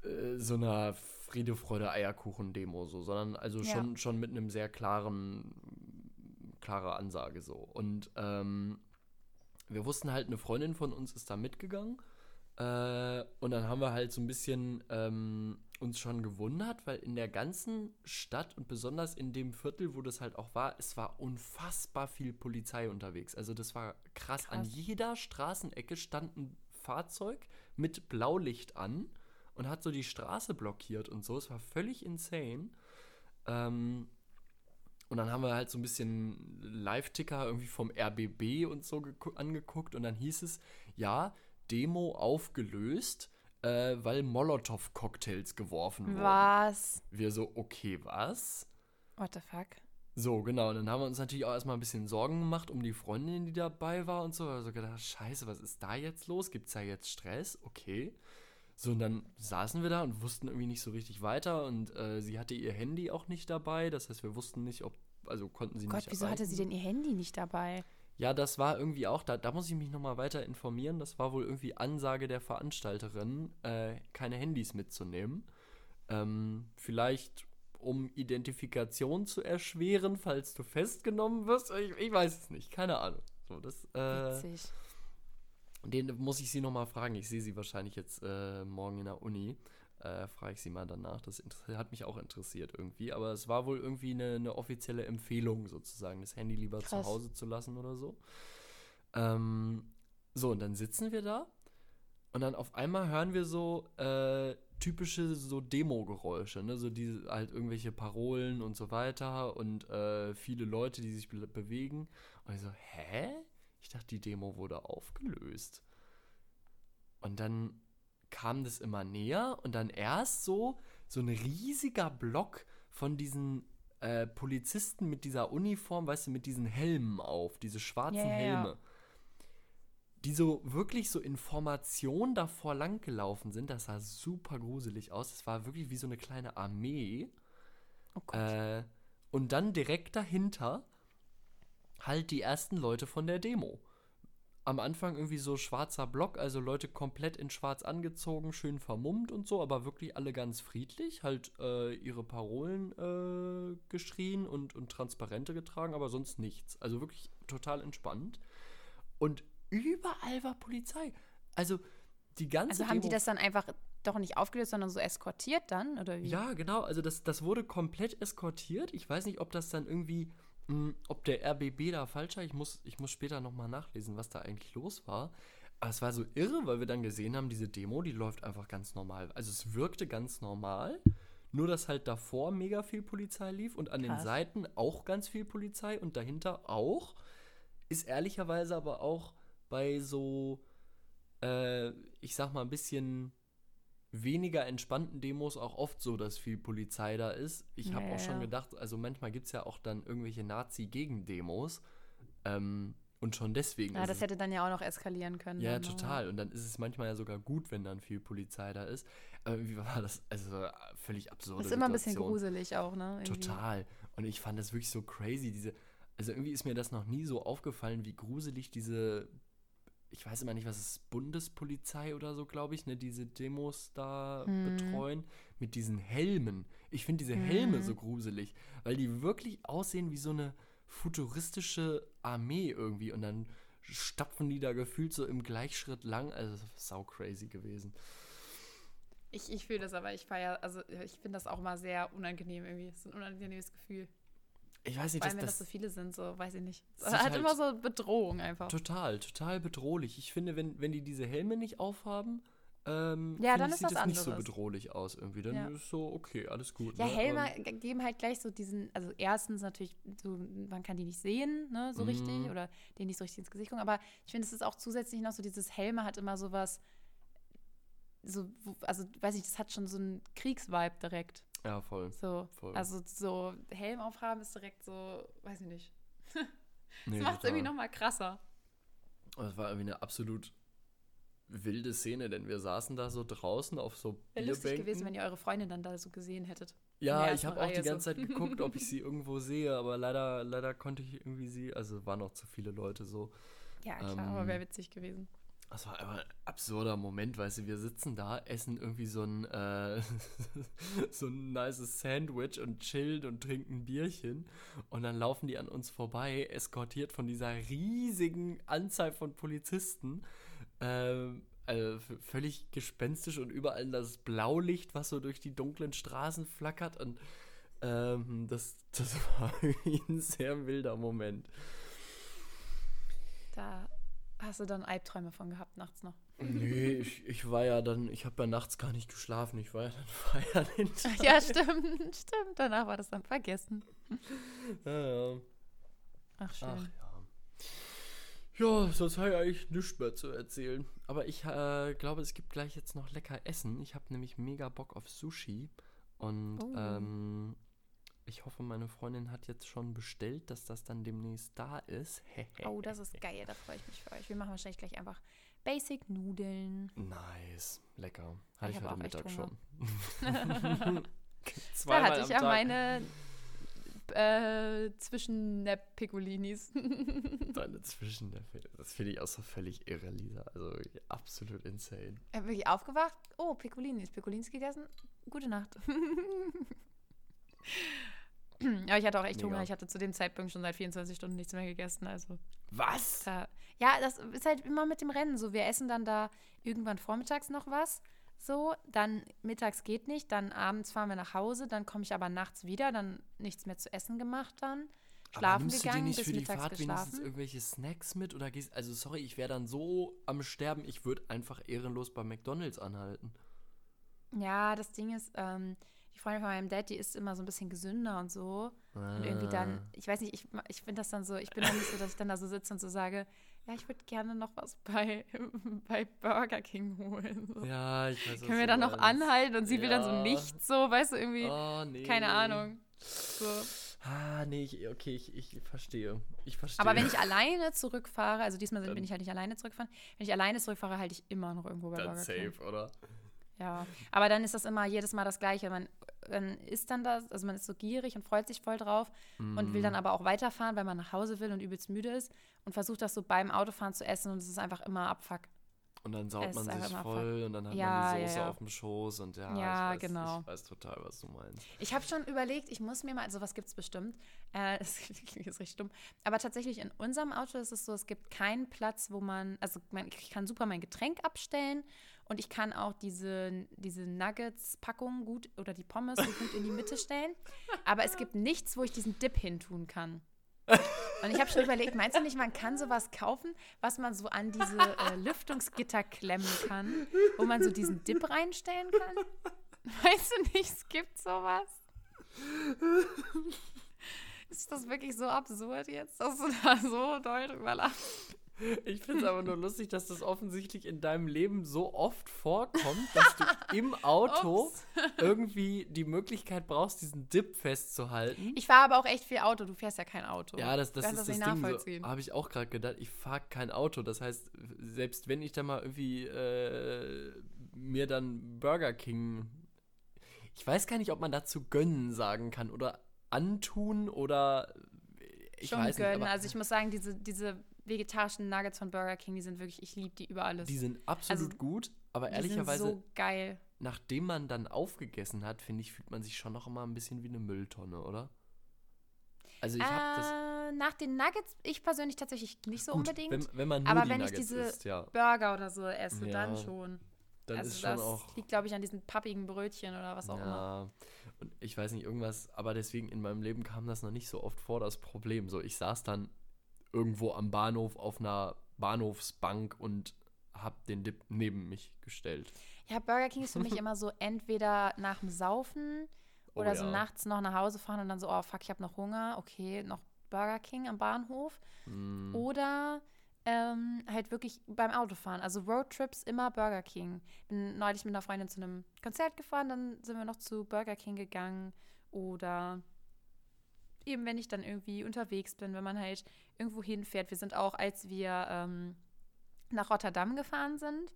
[SPEAKER 2] äh, so einer Friede, Freude, Eierkuchen-Demo, so, sondern also
[SPEAKER 1] Ja.
[SPEAKER 2] schon, schon mit einem sehr klaren, klare Ansage so. Und ähm, wir wussten halt, eine Freundin von uns ist da mitgegangen. Äh, und dann haben wir halt so ein bisschen ähm, uns schon gewundert, weil in der ganzen Stadt und besonders in dem Viertel, wo das halt auch war, es war unfassbar viel Polizei unterwegs. Also das war krass. An
[SPEAKER 1] Krass.
[SPEAKER 2] jeder Straßenecke stand ein Fahrzeug mit Blaulicht an und hat so die Straße blockiert und so. Es war völlig insane. Ähm, und dann haben wir halt so ein bisschen Live-Ticker irgendwie vom RBB und so angeguckt und dann hieß es, ja, Demo aufgelöst, äh, weil Molotow-Cocktails geworfen wurden.
[SPEAKER 1] Was?
[SPEAKER 2] Wir so, okay, was?
[SPEAKER 1] What the fuck?
[SPEAKER 2] So, genau. Und dann haben wir uns natürlich auch erstmal ein bisschen Sorgen gemacht um die Freundin, die dabei war und so. Also gedacht, scheiße, was ist da jetzt los? Gibt es da jetzt Stress? Okay. So, und dann saßen wir da und wussten irgendwie nicht so richtig weiter. Und äh, sie hatte ihr Handy auch nicht dabei. Das heißt, wir wussten nicht, ob, also konnten sie
[SPEAKER 1] Gott,
[SPEAKER 2] nicht
[SPEAKER 1] wieso
[SPEAKER 2] erreichen.
[SPEAKER 1] hatte sie denn ihr Handy nicht dabei?
[SPEAKER 2] Ja, das war irgendwie auch, da, da muss ich mich nochmal weiter informieren. Das war wohl irgendwie Ansage der Veranstalterin, äh, keine Handys mitzunehmen. Ähm, vielleicht um Identifikation zu erschweren, falls du festgenommen wirst. Ich, ich weiß es nicht, keine Ahnung. So, das, äh,
[SPEAKER 1] Witzig.
[SPEAKER 2] den muss ich sie nochmal fragen. Ich sehe sie wahrscheinlich jetzt äh, morgen in der Uni. Äh, Frage ich sie mal danach. Das hat mich auch interessiert irgendwie. Aber es war wohl irgendwie eine, eine offizielle Empfehlung sozusagen, das Handy lieber
[SPEAKER 1] Krass.
[SPEAKER 2] zu Hause zu lassen oder so. Ähm, so, und dann sitzen wir da und dann auf einmal hören wir so äh, typische so Demo-Geräusche, ne? So diese halt irgendwelche Parolen und so weiter und äh, viele Leute, die sich be bewegen. Und ich so, hä? Ich dachte, die Demo wurde aufgelöst. Und dann kam das immer näher und dann erst so, so ein riesiger Block von diesen äh, Polizisten mit dieser Uniform, weißt du, mit diesen Helmen auf, diese schwarzen
[SPEAKER 1] ja.
[SPEAKER 2] Helme. Die so wirklich so in Formation davor langgelaufen sind. Das sah super gruselig aus. Das war wirklich wie so eine kleine Armee.
[SPEAKER 1] Oh.
[SPEAKER 2] Äh, und dann direkt dahinter halt die ersten Leute von der Demo. Am Anfang irgendwie so schwarzer Block, also Leute komplett in schwarz angezogen, schön vermummt und so, aber wirklich alle ganz friedlich, halt äh, ihre Parolen äh, geschrien und, und Transparente getragen, aber sonst nichts. Also wirklich total entspannt. Und überall war Polizei. Also die ganze
[SPEAKER 1] also haben die
[SPEAKER 2] Demo-
[SPEAKER 1] das dann einfach doch nicht aufgelöst, sondern so eskortiert dann? Oder wie?
[SPEAKER 2] Ja, genau. Also das, das wurde komplett eskortiert. Ich weiß nicht, ob das dann irgendwie, ob der RBB da falsch war. Ich muss, ich muss später nochmal nachlesen, was da eigentlich los war. Aber es war so irre, weil wir dann gesehen haben, diese Demo, die läuft einfach ganz normal. Also es wirkte ganz normal. Nur, dass halt davor mega viel Polizei lief und an den
[SPEAKER 1] Krass.
[SPEAKER 2] Seiten auch ganz viel Polizei und dahinter auch. Ist ehrlicherweise aber auch bei so, äh, ich sag mal, ein bisschen weniger entspannten Demos auch oft so, dass viel Polizei da ist. Ich habe auch schon gedacht, also manchmal gibt es ja auch dann irgendwelche Nazi-Gegendemos. Ähm, und schon deswegen
[SPEAKER 1] Ja, das hätte dann ja auch noch eskalieren können.
[SPEAKER 2] ja,
[SPEAKER 1] aber-
[SPEAKER 2] total. Und dann ist es manchmal ja sogar gut, wenn dann viel Polizei da ist. Aber wie war das? Also äh, völlig absurde
[SPEAKER 1] Das ist immer ein bisschen
[SPEAKER 2] Situation.
[SPEAKER 1] gruselig auch, ne? Irgendwie.
[SPEAKER 2] Total. Und ich fand das wirklich so crazy. Diese, also irgendwie ist mir das noch nie so aufgefallen, wie gruselig diese, ich weiß immer nicht, was ist, Bundespolizei oder so, glaube ich, ne, diese Demos da
[SPEAKER 1] Hm.
[SPEAKER 2] betreuen, mit diesen Helmen. Ich finde diese Helme
[SPEAKER 1] Hm.
[SPEAKER 2] so gruselig, weil die wirklich aussehen wie so eine futuristische Armee irgendwie und dann stapfen die da gefühlt so im Gleichschritt lang. Also das sau crazy gewesen.
[SPEAKER 1] Ich, ich fühle das aber, ich feiere, also ich finde das auch mal sehr unangenehm irgendwie. Es ist ein unangenehmes Gefühl.
[SPEAKER 2] Ich weiß nicht,
[SPEAKER 1] Vor allem,
[SPEAKER 2] dass
[SPEAKER 1] wenn das
[SPEAKER 2] das
[SPEAKER 1] so viele sind, so weiß ich nicht. Es hat
[SPEAKER 2] halt-
[SPEAKER 1] immer so Bedrohung einfach.
[SPEAKER 2] Total, total bedrohlich. Ich finde, wenn, wenn die diese Helme nicht aufhaben, ähm,
[SPEAKER 1] Ja, dann
[SPEAKER 2] ich,
[SPEAKER 1] ist
[SPEAKER 2] sieht
[SPEAKER 1] was
[SPEAKER 2] es nicht so bedrohlich aus irgendwie. Dann
[SPEAKER 1] Ja.
[SPEAKER 2] ist so, okay, alles gut.
[SPEAKER 1] Ja,
[SPEAKER 2] ne?
[SPEAKER 1] Helme ge- geben halt gleich so diesen, also erstens natürlich, so, man kann die nicht sehen, ne, so richtig,
[SPEAKER 2] Mhm.
[SPEAKER 1] oder denen nicht so richtig ins Gesicht gucken, aber ich finde, es ist auch zusätzlich noch so, dieses Helme hat immer sowas, so, wo- also weiß ich, das hat schon so einen Kriegsvibe direkt.
[SPEAKER 2] Ja, voll.
[SPEAKER 1] So,
[SPEAKER 2] Voll.
[SPEAKER 1] also so Helm aufhaben ist direkt so, weiß ich nicht.
[SPEAKER 2] Nee,
[SPEAKER 1] Das macht es irgendwie
[SPEAKER 2] total.
[SPEAKER 1] noch mal krasser.
[SPEAKER 2] Das war irgendwie eine absolut wilde Szene, denn wir saßen da so draußen auf so
[SPEAKER 1] Wäre lustig gewesen, wenn ihr eure Freundin dann da so gesehen hättet.
[SPEAKER 2] ja, ich habe auch die
[SPEAKER 1] so.
[SPEAKER 2] ganze Zeit geguckt, ob ich sie irgendwo sehe, aber leider, leider konnte ich irgendwie sie, also waren noch zu viele Leute so.
[SPEAKER 1] Ja, klar,
[SPEAKER 2] Ähm,
[SPEAKER 1] aber wäre witzig gewesen.
[SPEAKER 2] Das war einfach ein absurder Moment, weißt du, wir sitzen da, essen irgendwie so ein, äh, so ein nices Sandwich und chillen und trinken ein Bierchen und dann laufen die an uns vorbei, eskortiert von dieser riesigen Anzahl von Polizisten, ähm, also völlig gespenstisch und überall das Blaulicht, was so durch die dunklen Straßen flackert und ähm, das, das war ein sehr wilder Moment.
[SPEAKER 1] Da hast du dann Albträume von gehabt nachts noch.
[SPEAKER 2] Nee, ich, ich war ja dann, ich habe ja nachts gar nicht geschlafen, ich war ja dann feiern hinterher.
[SPEAKER 1] Ja, stimmt, stimmt. Danach war das dann vergessen.
[SPEAKER 2] ja, ja.
[SPEAKER 1] Ach, schön.
[SPEAKER 2] Ach ja. Ja, sonst habe ich eigentlich nichts mehr zu erzählen. Aber ich äh, glaube, es gibt gleich jetzt noch lecker Essen. Ich habe nämlich mega Bock auf Sushi. Und
[SPEAKER 1] Oh.
[SPEAKER 2] ähm, ich hoffe, meine Freundin hat jetzt schon bestellt, dass das dann demnächst da ist.
[SPEAKER 1] Oh, das ist geil, da freue ich mich für euch. Wir machen wahrscheinlich gleich einfach Basic Nudeln.
[SPEAKER 2] Nice, lecker. Hatte
[SPEAKER 1] Ich
[SPEAKER 2] ich, heute Mittag schon.
[SPEAKER 1] Da hatte ich ja meine äh, Zwischen-Nap-Piccolinis.
[SPEAKER 2] Deine Zwischen, das finde ich auch so völlig irre, Lisa. Also absolut insane.
[SPEAKER 1] Ich bin wirklich aufgewacht. Oh, Piccolinis. Piccolinis gegessen. Gute Nacht. Aber ich hatte auch echt
[SPEAKER 2] Mega.
[SPEAKER 1] Hunger. Ich hatte zu dem Zeitpunkt schon seit 24 Stunden nichts mehr gegessen. Also,
[SPEAKER 2] Was?
[SPEAKER 1] da, ja, das ist halt immer mit dem Rennen so. Wir essen dann da irgendwann vormittags noch was. So, dann mittags geht nicht, dann abends fahren wir nach Hause, dann komme ich aber nachts wieder, dann nichts mehr zu essen gemacht dann.
[SPEAKER 2] Aber
[SPEAKER 1] Schlafen
[SPEAKER 2] nimmst du dir
[SPEAKER 1] gegangen,
[SPEAKER 2] nicht
[SPEAKER 1] bis
[SPEAKER 2] für die
[SPEAKER 1] mittags
[SPEAKER 2] Fahrt wenigstens
[SPEAKER 1] geschlafen.
[SPEAKER 2] irgendwelche Snacks mit oder gehst also sorry, ich wäre dann so am Sterben, ich würde einfach ehrenlos bei McDonald's anhalten.
[SPEAKER 1] Ja, das Ding ist, ähm, die Freundin von meinem Dad, die ist immer so ein bisschen gesünder und so. Und irgendwie dann,
[SPEAKER 2] Ah.
[SPEAKER 1] ich weiß nicht, ich, ich finde das dann so, ich bin dann nicht so, dass ich dann da so sitze und so sage, ja, ich würde gerne noch was bei, bei Burger King holen. So.
[SPEAKER 2] Ja, ich weiß
[SPEAKER 1] Können wir dann noch anhalten und sie will dann so
[SPEAKER 2] Ja.
[SPEAKER 1] nichts, so, weißt du, irgendwie,
[SPEAKER 2] Oh, nee.
[SPEAKER 1] keine Ahnung. So.
[SPEAKER 2] Ah, nee, ich, okay, ich, ich verstehe. Ich verstehe.
[SPEAKER 1] Aber wenn ich alleine zurückfahre, also diesmal bin ich halt nicht alleine zurückfahren, wenn ich alleine zurückfahre, halte ich immer noch irgendwo bei Burger King.
[SPEAKER 2] safe, oder?
[SPEAKER 1] Ja, aber dann ist das immer jedes Mal das Gleiche. Man, man isst dann das, also man ist so gierig und freut sich voll drauf und will
[SPEAKER 2] Mhm.
[SPEAKER 1] dann aber auch weiterfahren, weil man nach Hause will und übelst müde ist und versucht das so beim Autofahren zu essen und es ist einfach immer Abfuck.
[SPEAKER 2] Und dann saugt
[SPEAKER 1] Es
[SPEAKER 2] man
[SPEAKER 1] ist
[SPEAKER 2] sich voll und dann hat
[SPEAKER 1] Ja,
[SPEAKER 2] man die
[SPEAKER 1] ja,
[SPEAKER 2] Soße
[SPEAKER 1] ja.
[SPEAKER 2] auf dem Schoß und ja,
[SPEAKER 1] Ja,
[SPEAKER 2] ich, weiß,
[SPEAKER 1] genau.
[SPEAKER 2] ich weiß total, was du meinst.
[SPEAKER 1] Ich habe schon überlegt, ich muss mir mal, also was gibt es bestimmt, äh, das klingt jetzt richtig dumm, aber tatsächlich in unserem Auto ist es so, es gibt keinen Platz, wo man, also man, ich kann super mein Getränk abstellen und ich kann auch diese, diese Nuggets-Packung gut oder die Pommes so gut in die Mitte stellen, aber es gibt nichts, wo ich diesen Dip hin tun kann. Und ich habe schon überlegt, meinst du nicht, man kann sowas kaufen, was man so an diese äh, Lüftungsgitter klemmen kann, wo man so diesen Dip reinstellen kann? Weißt du nicht, es gibt sowas? Ist das wirklich so absurd jetzt, dass du da so doll drüber?
[SPEAKER 2] Ich finde es aber nur lustig, dass das offensichtlich in deinem Leben so oft vorkommt, dass du im Auto
[SPEAKER 1] Ups.
[SPEAKER 2] irgendwie die Möglichkeit brauchst, diesen Dip festzuhalten.
[SPEAKER 1] Ich fahre aber auch echt viel Auto. Du fährst ja kein Auto.
[SPEAKER 2] Ja, das, das ist
[SPEAKER 1] das
[SPEAKER 2] das Ding. So, Habe ich auch gerade gedacht. Ich fahre kein Auto. Das heißt, selbst wenn ich da mal irgendwie äh, mir dann Burger King. Ich weiß gar nicht, ob man dazu gönnen sagen kann oder antun oder. Ich
[SPEAKER 1] Schon
[SPEAKER 2] weiß
[SPEAKER 1] gönnen.
[SPEAKER 2] nicht, aber
[SPEAKER 1] also ich muss sagen, diese, diese vegetarischen Nuggets von Burger King, die sind wirklich, ich liebe die über alles.
[SPEAKER 2] die sind absolut
[SPEAKER 1] also,
[SPEAKER 2] gut. Aber ehrlicherweise,
[SPEAKER 1] so geil.
[SPEAKER 2] nachdem man dann aufgegessen hat, finde ich, fühlt man sich schon noch immer ein bisschen wie eine Mülltonne, oder? Also ich habe das.
[SPEAKER 1] Äh, nach den Nuggets, ich persönlich tatsächlich nicht so
[SPEAKER 2] gut,
[SPEAKER 1] unbedingt.
[SPEAKER 2] Wenn, wenn man nur
[SPEAKER 1] aber wenn ich
[SPEAKER 2] Nuggets
[SPEAKER 1] diese
[SPEAKER 2] isst, ja,
[SPEAKER 1] Burger oder so esse, dann
[SPEAKER 2] Ja,
[SPEAKER 1] schon.
[SPEAKER 2] dann
[SPEAKER 1] also
[SPEAKER 2] ist schon
[SPEAKER 1] das
[SPEAKER 2] auch.
[SPEAKER 1] liegt, glaube ich, an diesen pappigen Brötchen oder was auch immer.
[SPEAKER 2] Ja, und ich weiß nicht, irgendwas, aber deswegen in meinem Leben kam das noch nicht so oft vor, das Problem. So, ich saß dann irgendwo am Bahnhof auf einer Bahnhofsbank und hab den Dip neben mich gestellt.
[SPEAKER 1] Ja, Burger King ist für mich immer so entweder nach dem Saufen
[SPEAKER 2] Oh
[SPEAKER 1] oder so
[SPEAKER 2] ja.
[SPEAKER 1] nachts noch nach Hause fahren und dann so, oh fuck, ich habe noch Hunger, okay, noch Burger King am Bahnhof.
[SPEAKER 2] Mm,
[SPEAKER 1] Oder ähm, halt wirklich beim Autofahren. Also Roadtrips immer Burger King. Bin neulich mit einer Freundin zu einem Konzert gefahren, dann sind wir noch zu Burger King gegangen. Oder eben, wenn ich dann irgendwie unterwegs bin, wenn man halt irgendwo hinfährt. Wir sind auch, als wir ähm, nach Rotterdam gefahren sind,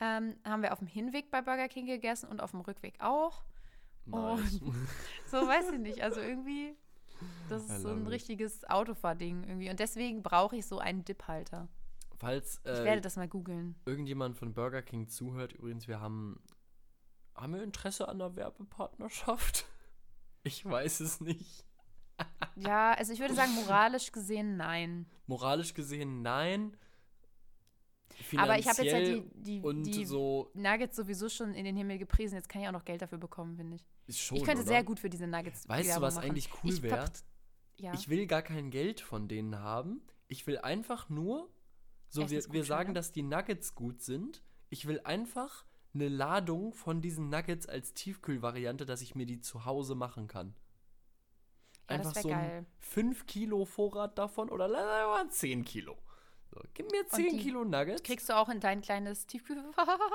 [SPEAKER 1] ähm, haben wir auf dem Hinweg bei Burger King gegessen und auf dem Rückweg auch.
[SPEAKER 2] nice.
[SPEAKER 1] So weiß ich nicht. Also irgendwie, das ist so ein richtiges Autofahrding irgendwie. Und deswegen brauche ich so einen Dip-Halter.
[SPEAKER 2] Falls
[SPEAKER 1] Ich
[SPEAKER 2] äh,
[SPEAKER 1] werde das mal googeln.
[SPEAKER 2] irgendjemand von Burger King zuhört, übrigens, wir haben. Haben wir Interesse an einer Werbepartnerschaft? Ich weiß es nicht.
[SPEAKER 1] Ja, also ich würde sagen, moralisch gesehen nein.
[SPEAKER 2] Moralisch gesehen nein.
[SPEAKER 1] Aber ich habe jetzt halt
[SPEAKER 2] Finanziell
[SPEAKER 1] die, die,
[SPEAKER 2] und
[SPEAKER 1] die
[SPEAKER 2] so
[SPEAKER 1] Nuggets sowieso schon in den Himmel gepriesen. Jetzt kann ich auch noch Geld dafür bekommen, finde ich.
[SPEAKER 2] ist schon.
[SPEAKER 1] ich könnte
[SPEAKER 2] oder?
[SPEAKER 1] sehr gut für diese Nuggets
[SPEAKER 2] Weißt du, was
[SPEAKER 1] machen.
[SPEAKER 2] eigentlich cool wäre?
[SPEAKER 1] Ja.
[SPEAKER 2] Ich will gar kein Geld von denen haben. Ich will einfach nur, so wir, wir
[SPEAKER 1] Essensgutscheine?
[SPEAKER 2] sagen, dass die Nuggets gut sind. Ich will einfach eine Ladung von diesen Nuggets als Tiefkühlvariante, dass ich mir die zu Hause machen kann.
[SPEAKER 1] Ja,
[SPEAKER 2] Einfach so ein
[SPEAKER 1] geil.
[SPEAKER 2] 5 Kilo Vorrat davon oder lass mal 10 Kilo. So, gib mir 10
[SPEAKER 1] die
[SPEAKER 2] Kilo Nuggets.
[SPEAKER 1] Kriegst du auch in dein kleines Tiefkühlfach?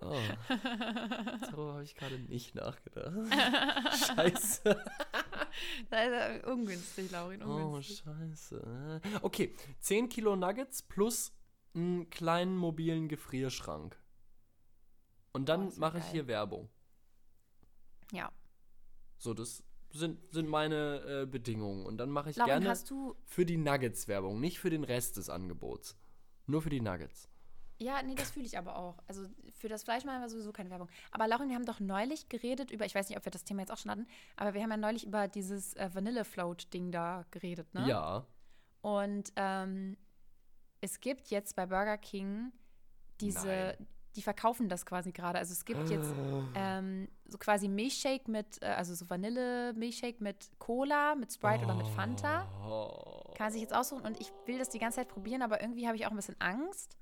[SPEAKER 2] Oh. Darüber habe ich gerade nicht nachgedacht. Scheiße.
[SPEAKER 1] Das ist ungünstig, Laurin,
[SPEAKER 2] Oh,
[SPEAKER 1] ungünstig.
[SPEAKER 2] scheiße. Okay, 10 Kilo Nuggets plus einen kleinen mobilen Gefrierschrank. Und dann
[SPEAKER 1] wär
[SPEAKER 2] mache ich hier Werbung.
[SPEAKER 1] ja.
[SPEAKER 2] So, das sind, sind meine äh, Bedingungen. Und dann mache ich
[SPEAKER 1] Laurin,
[SPEAKER 2] gerne für die Nuggets Werbung, nicht für den Rest des Angebots. Nur für die Nuggets.
[SPEAKER 1] Ja, nee, das fühle ich aber auch. Also für das Fleisch machen wir sowieso keine Werbung. Aber Laurin, wir haben doch neulich geredet über, ich weiß nicht, ob wir das Thema jetzt auch schon hatten, aber wir haben ja neulich über dieses äh, Vanille Float-Ding da geredet, ne?
[SPEAKER 2] Ja.
[SPEAKER 1] Und ähm, es gibt jetzt bei Burger King diese,
[SPEAKER 2] Nein.
[SPEAKER 1] Die verkaufen das quasi gerade. Also es gibt jetzt ähm, so quasi Milchshake mit, äh, also so Vanille-Milchshake mit Cola, mit Sprite oder mit Fanta.
[SPEAKER 2] Oh.
[SPEAKER 1] Kann man sich jetzt aussuchen und ich will das die ganze Zeit probieren, aber irgendwie habe ich auch ein bisschen Angst.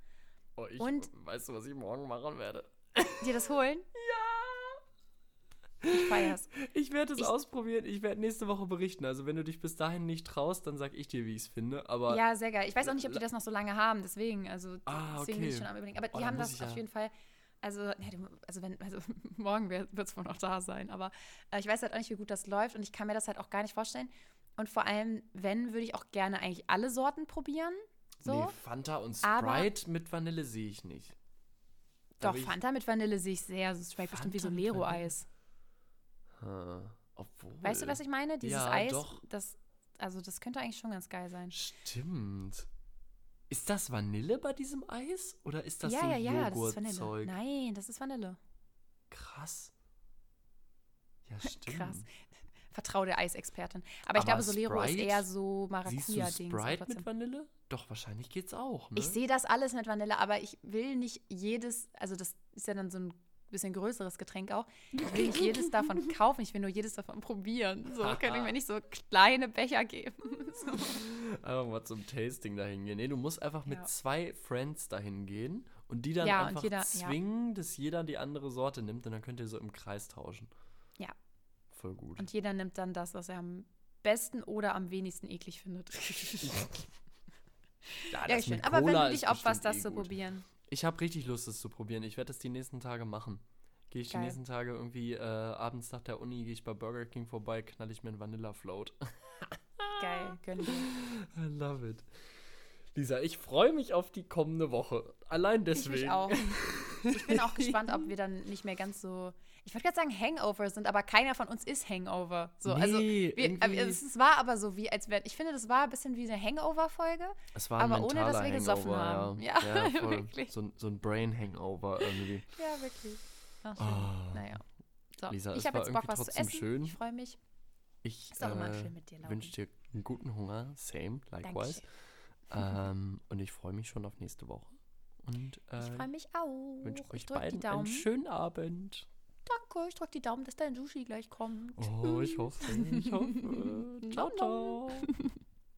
[SPEAKER 2] Oh, ich,
[SPEAKER 1] Und-
[SPEAKER 2] weißt du, was ich morgen machen werde?
[SPEAKER 1] Dir das holen? Ich feier's.
[SPEAKER 2] Ich werde es
[SPEAKER 1] Ich-
[SPEAKER 2] ausprobieren. Ich werde nächste Woche berichten. Also, wenn du dich bis dahin nicht traust, dann sag ich dir, wie ich es finde. Aber
[SPEAKER 1] Ja, sehr geil. Ich weiß auch nicht, ob die das noch so lange haben, deswegen, also
[SPEAKER 2] Ah,
[SPEAKER 1] deswegen bin ich
[SPEAKER 2] okay.
[SPEAKER 1] schon am überlegen. Aber
[SPEAKER 2] Oh,
[SPEAKER 1] die haben das auf
[SPEAKER 2] ja-
[SPEAKER 1] jeden Fall, also, ja, also wenn, also morgen wird es wohl noch da sein, aber äh, ich weiß halt auch nicht, wie gut das läuft und ich kann mir das halt auch gar nicht vorstellen. Und vor allem, wenn, würde ich auch gerne eigentlich alle Sorten probieren. So.
[SPEAKER 2] nee, Fanta und
[SPEAKER 1] Aber-
[SPEAKER 2] Sprite mit Vanille sehe ich nicht.
[SPEAKER 1] Doch, Fanta mit Vanille sehe ich sehr. So schmeckt bestimmt wie so
[SPEAKER 2] Fanta
[SPEAKER 1] Lero-Eis.
[SPEAKER 2] Hm, Obwohl.
[SPEAKER 1] Weißt du, was ich meine? Dieses
[SPEAKER 2] Ja,
[SPEAKER 1] Eis,
[SPEAKER 2] doch.
[SPEAKER 1] das, also das könnte eigentlich schon ganz geil sein.
[SPEAKER 2] Stimmt. Ist das Vanille bei diesem Eis? Oder ist das
[SPEAKER 1] ja,
[SPEAKER 2] so
[SPEAKER 1] ja, ja, das ist Vanille.
[SPEAKER 2] Joghurtzeug?
[SPEAKER 1] Nein, das ist Vanille.
[SPEAKER 2] Krass. Ja, stimmt.
[SPEAKER 1] Krass. Vertraue der Eisexpertin. Aber ich
[SPEAKER 2] Aber
[SPEAKER 1] glaube, Solero ist
[SPEAKER 2] Sprite?
[SPEAKER 1] eher so Maracuja-Ding.
[SPEAKER 2] Sprite mit Vanille? Doch, wahrscheinlich geht's auch, ne?
[SPEAKER 1] Ich sehe das alles mit Vanille, aber ich will nicht jedes, also das ist ja dann so ein bisschen größeres Getränk auch. Ich will nicht jedes davon kaufen, ich will nur jedes davon probieren. So können die mir nicht so kleine Becher geben. So.
[SPEAKER 2] Einfach mal zum Tasting dahin gehen. Nee, du musst einfach mit
[SPEAKER 1] Ja.
[SPEAKER 2] zwei Friends dahin gehen und die dann
[SPEAKER 1] Ja,
[SPEAKER 2] einfach
[SPEAKER 1] jeder- ja.
[SPEAKER 2] zwingen, dass jeder die andere Sorte nimmt und dann könnt ihr so im Kreis tauschen.
[SPEAKER 1] Ja.
[SPEAKER 2] Voll gut.
[SPEAKER 1] Und jeder nimmt dann das, was er am besten oder am wenigsten eklig findet.
[SPEAKER 2] ja,
[SPEAKER 1] ja,
[SPEAKER 2] das
[SPEAKER 1] schön.
[SPEAKER 2] mit
[SPEAKER 1] Aber wenn du dich opferst,
[SPEAKER 2] bestimmt
[SPEAKER 1] das
[SPEAKER 2] eh
[SPEAKER 1] zu probieren.
[SPEAKER 2] Ich habe richtig Lust, das zu probieren. Ich werde das die nächsten Tage machen. Gehe ich
[SPEAKER 1] Geil.
[SPEAKER 2] die nächsten Tage irgendwie äh, abends nach der Uni, gehe ich bei Burger King vorbei, knall ich mir einen Vanilla Float.
[SPEAKER 1] Geil, gönn dir.
[SPEAKER 2] I love it. Lisa, ich freue mich auf die kommende Woche. Allein
[SPEAKER 1] Ich
[SPEAKER 2] deswegen.
[SPEAKER 1] mich auch. Ich bin auch gespannt, ob wir dann nicht mehr ganz so. Ich würde gerade sagen Hangover sind, aber keiner von uns ist Hangover. So, also
[SPEAKER 2] Nee,
[SPEAKER 1] wir,
[SPEAKER 2] irgendwie-
[SPEAKER 1] aber es war aber so wie, als wäre. Ich finde, das war ein bisschen wie eine Hangover-Folge.
[SPEAKER 2] Es war
[SPEAKER 1] Aber ohne, dass wir gesoffen
[SPEAKER 2] Hangover,
[SPEAKER 1] haben.
[SPEAKER 2] Ja,
[SPEAKER 1] Ja,
[SPEAKER 2] voll.
[SPEAKER 1] wirklich.
[SPEAKER 2] So, ein- so ein Brain-Hangover irgendwie.
[SPEAKER 1] Ja, wirklich. Ach.
[SPEAKER 2] Ah.
[SPEAKER 1] Naja. So,
[SPEAKER 2] Lisa,
[SPEAKER 1] ich habe jetzt Bock, was zu essen.
[SPEAKER 2] schön.
[SPEAKER 1] Ich freue mich.
[SPEAKER 2] Ich äh, wünsche dir einen guten Hunger. Same, likewise. Ähm, und ich freue mich schon auf nächste Woche. Und äh,
[SPEAKER 1] Ich freue mich auch.
[SPEAKER 2] wünsche
[SPEAKER 1] Ich
[SPEAKER 2] euch
[SPEAKER 1] drücke die
[SPEAKER 2] beiden einen schönen Abend.
[SPEAKER 1] Danke, ich drücke die Daumen, dass dein Sushi gleich kommt.
[SPEAKER 2] Oh, ich hoffe, ich hoffe. ciao, ciao.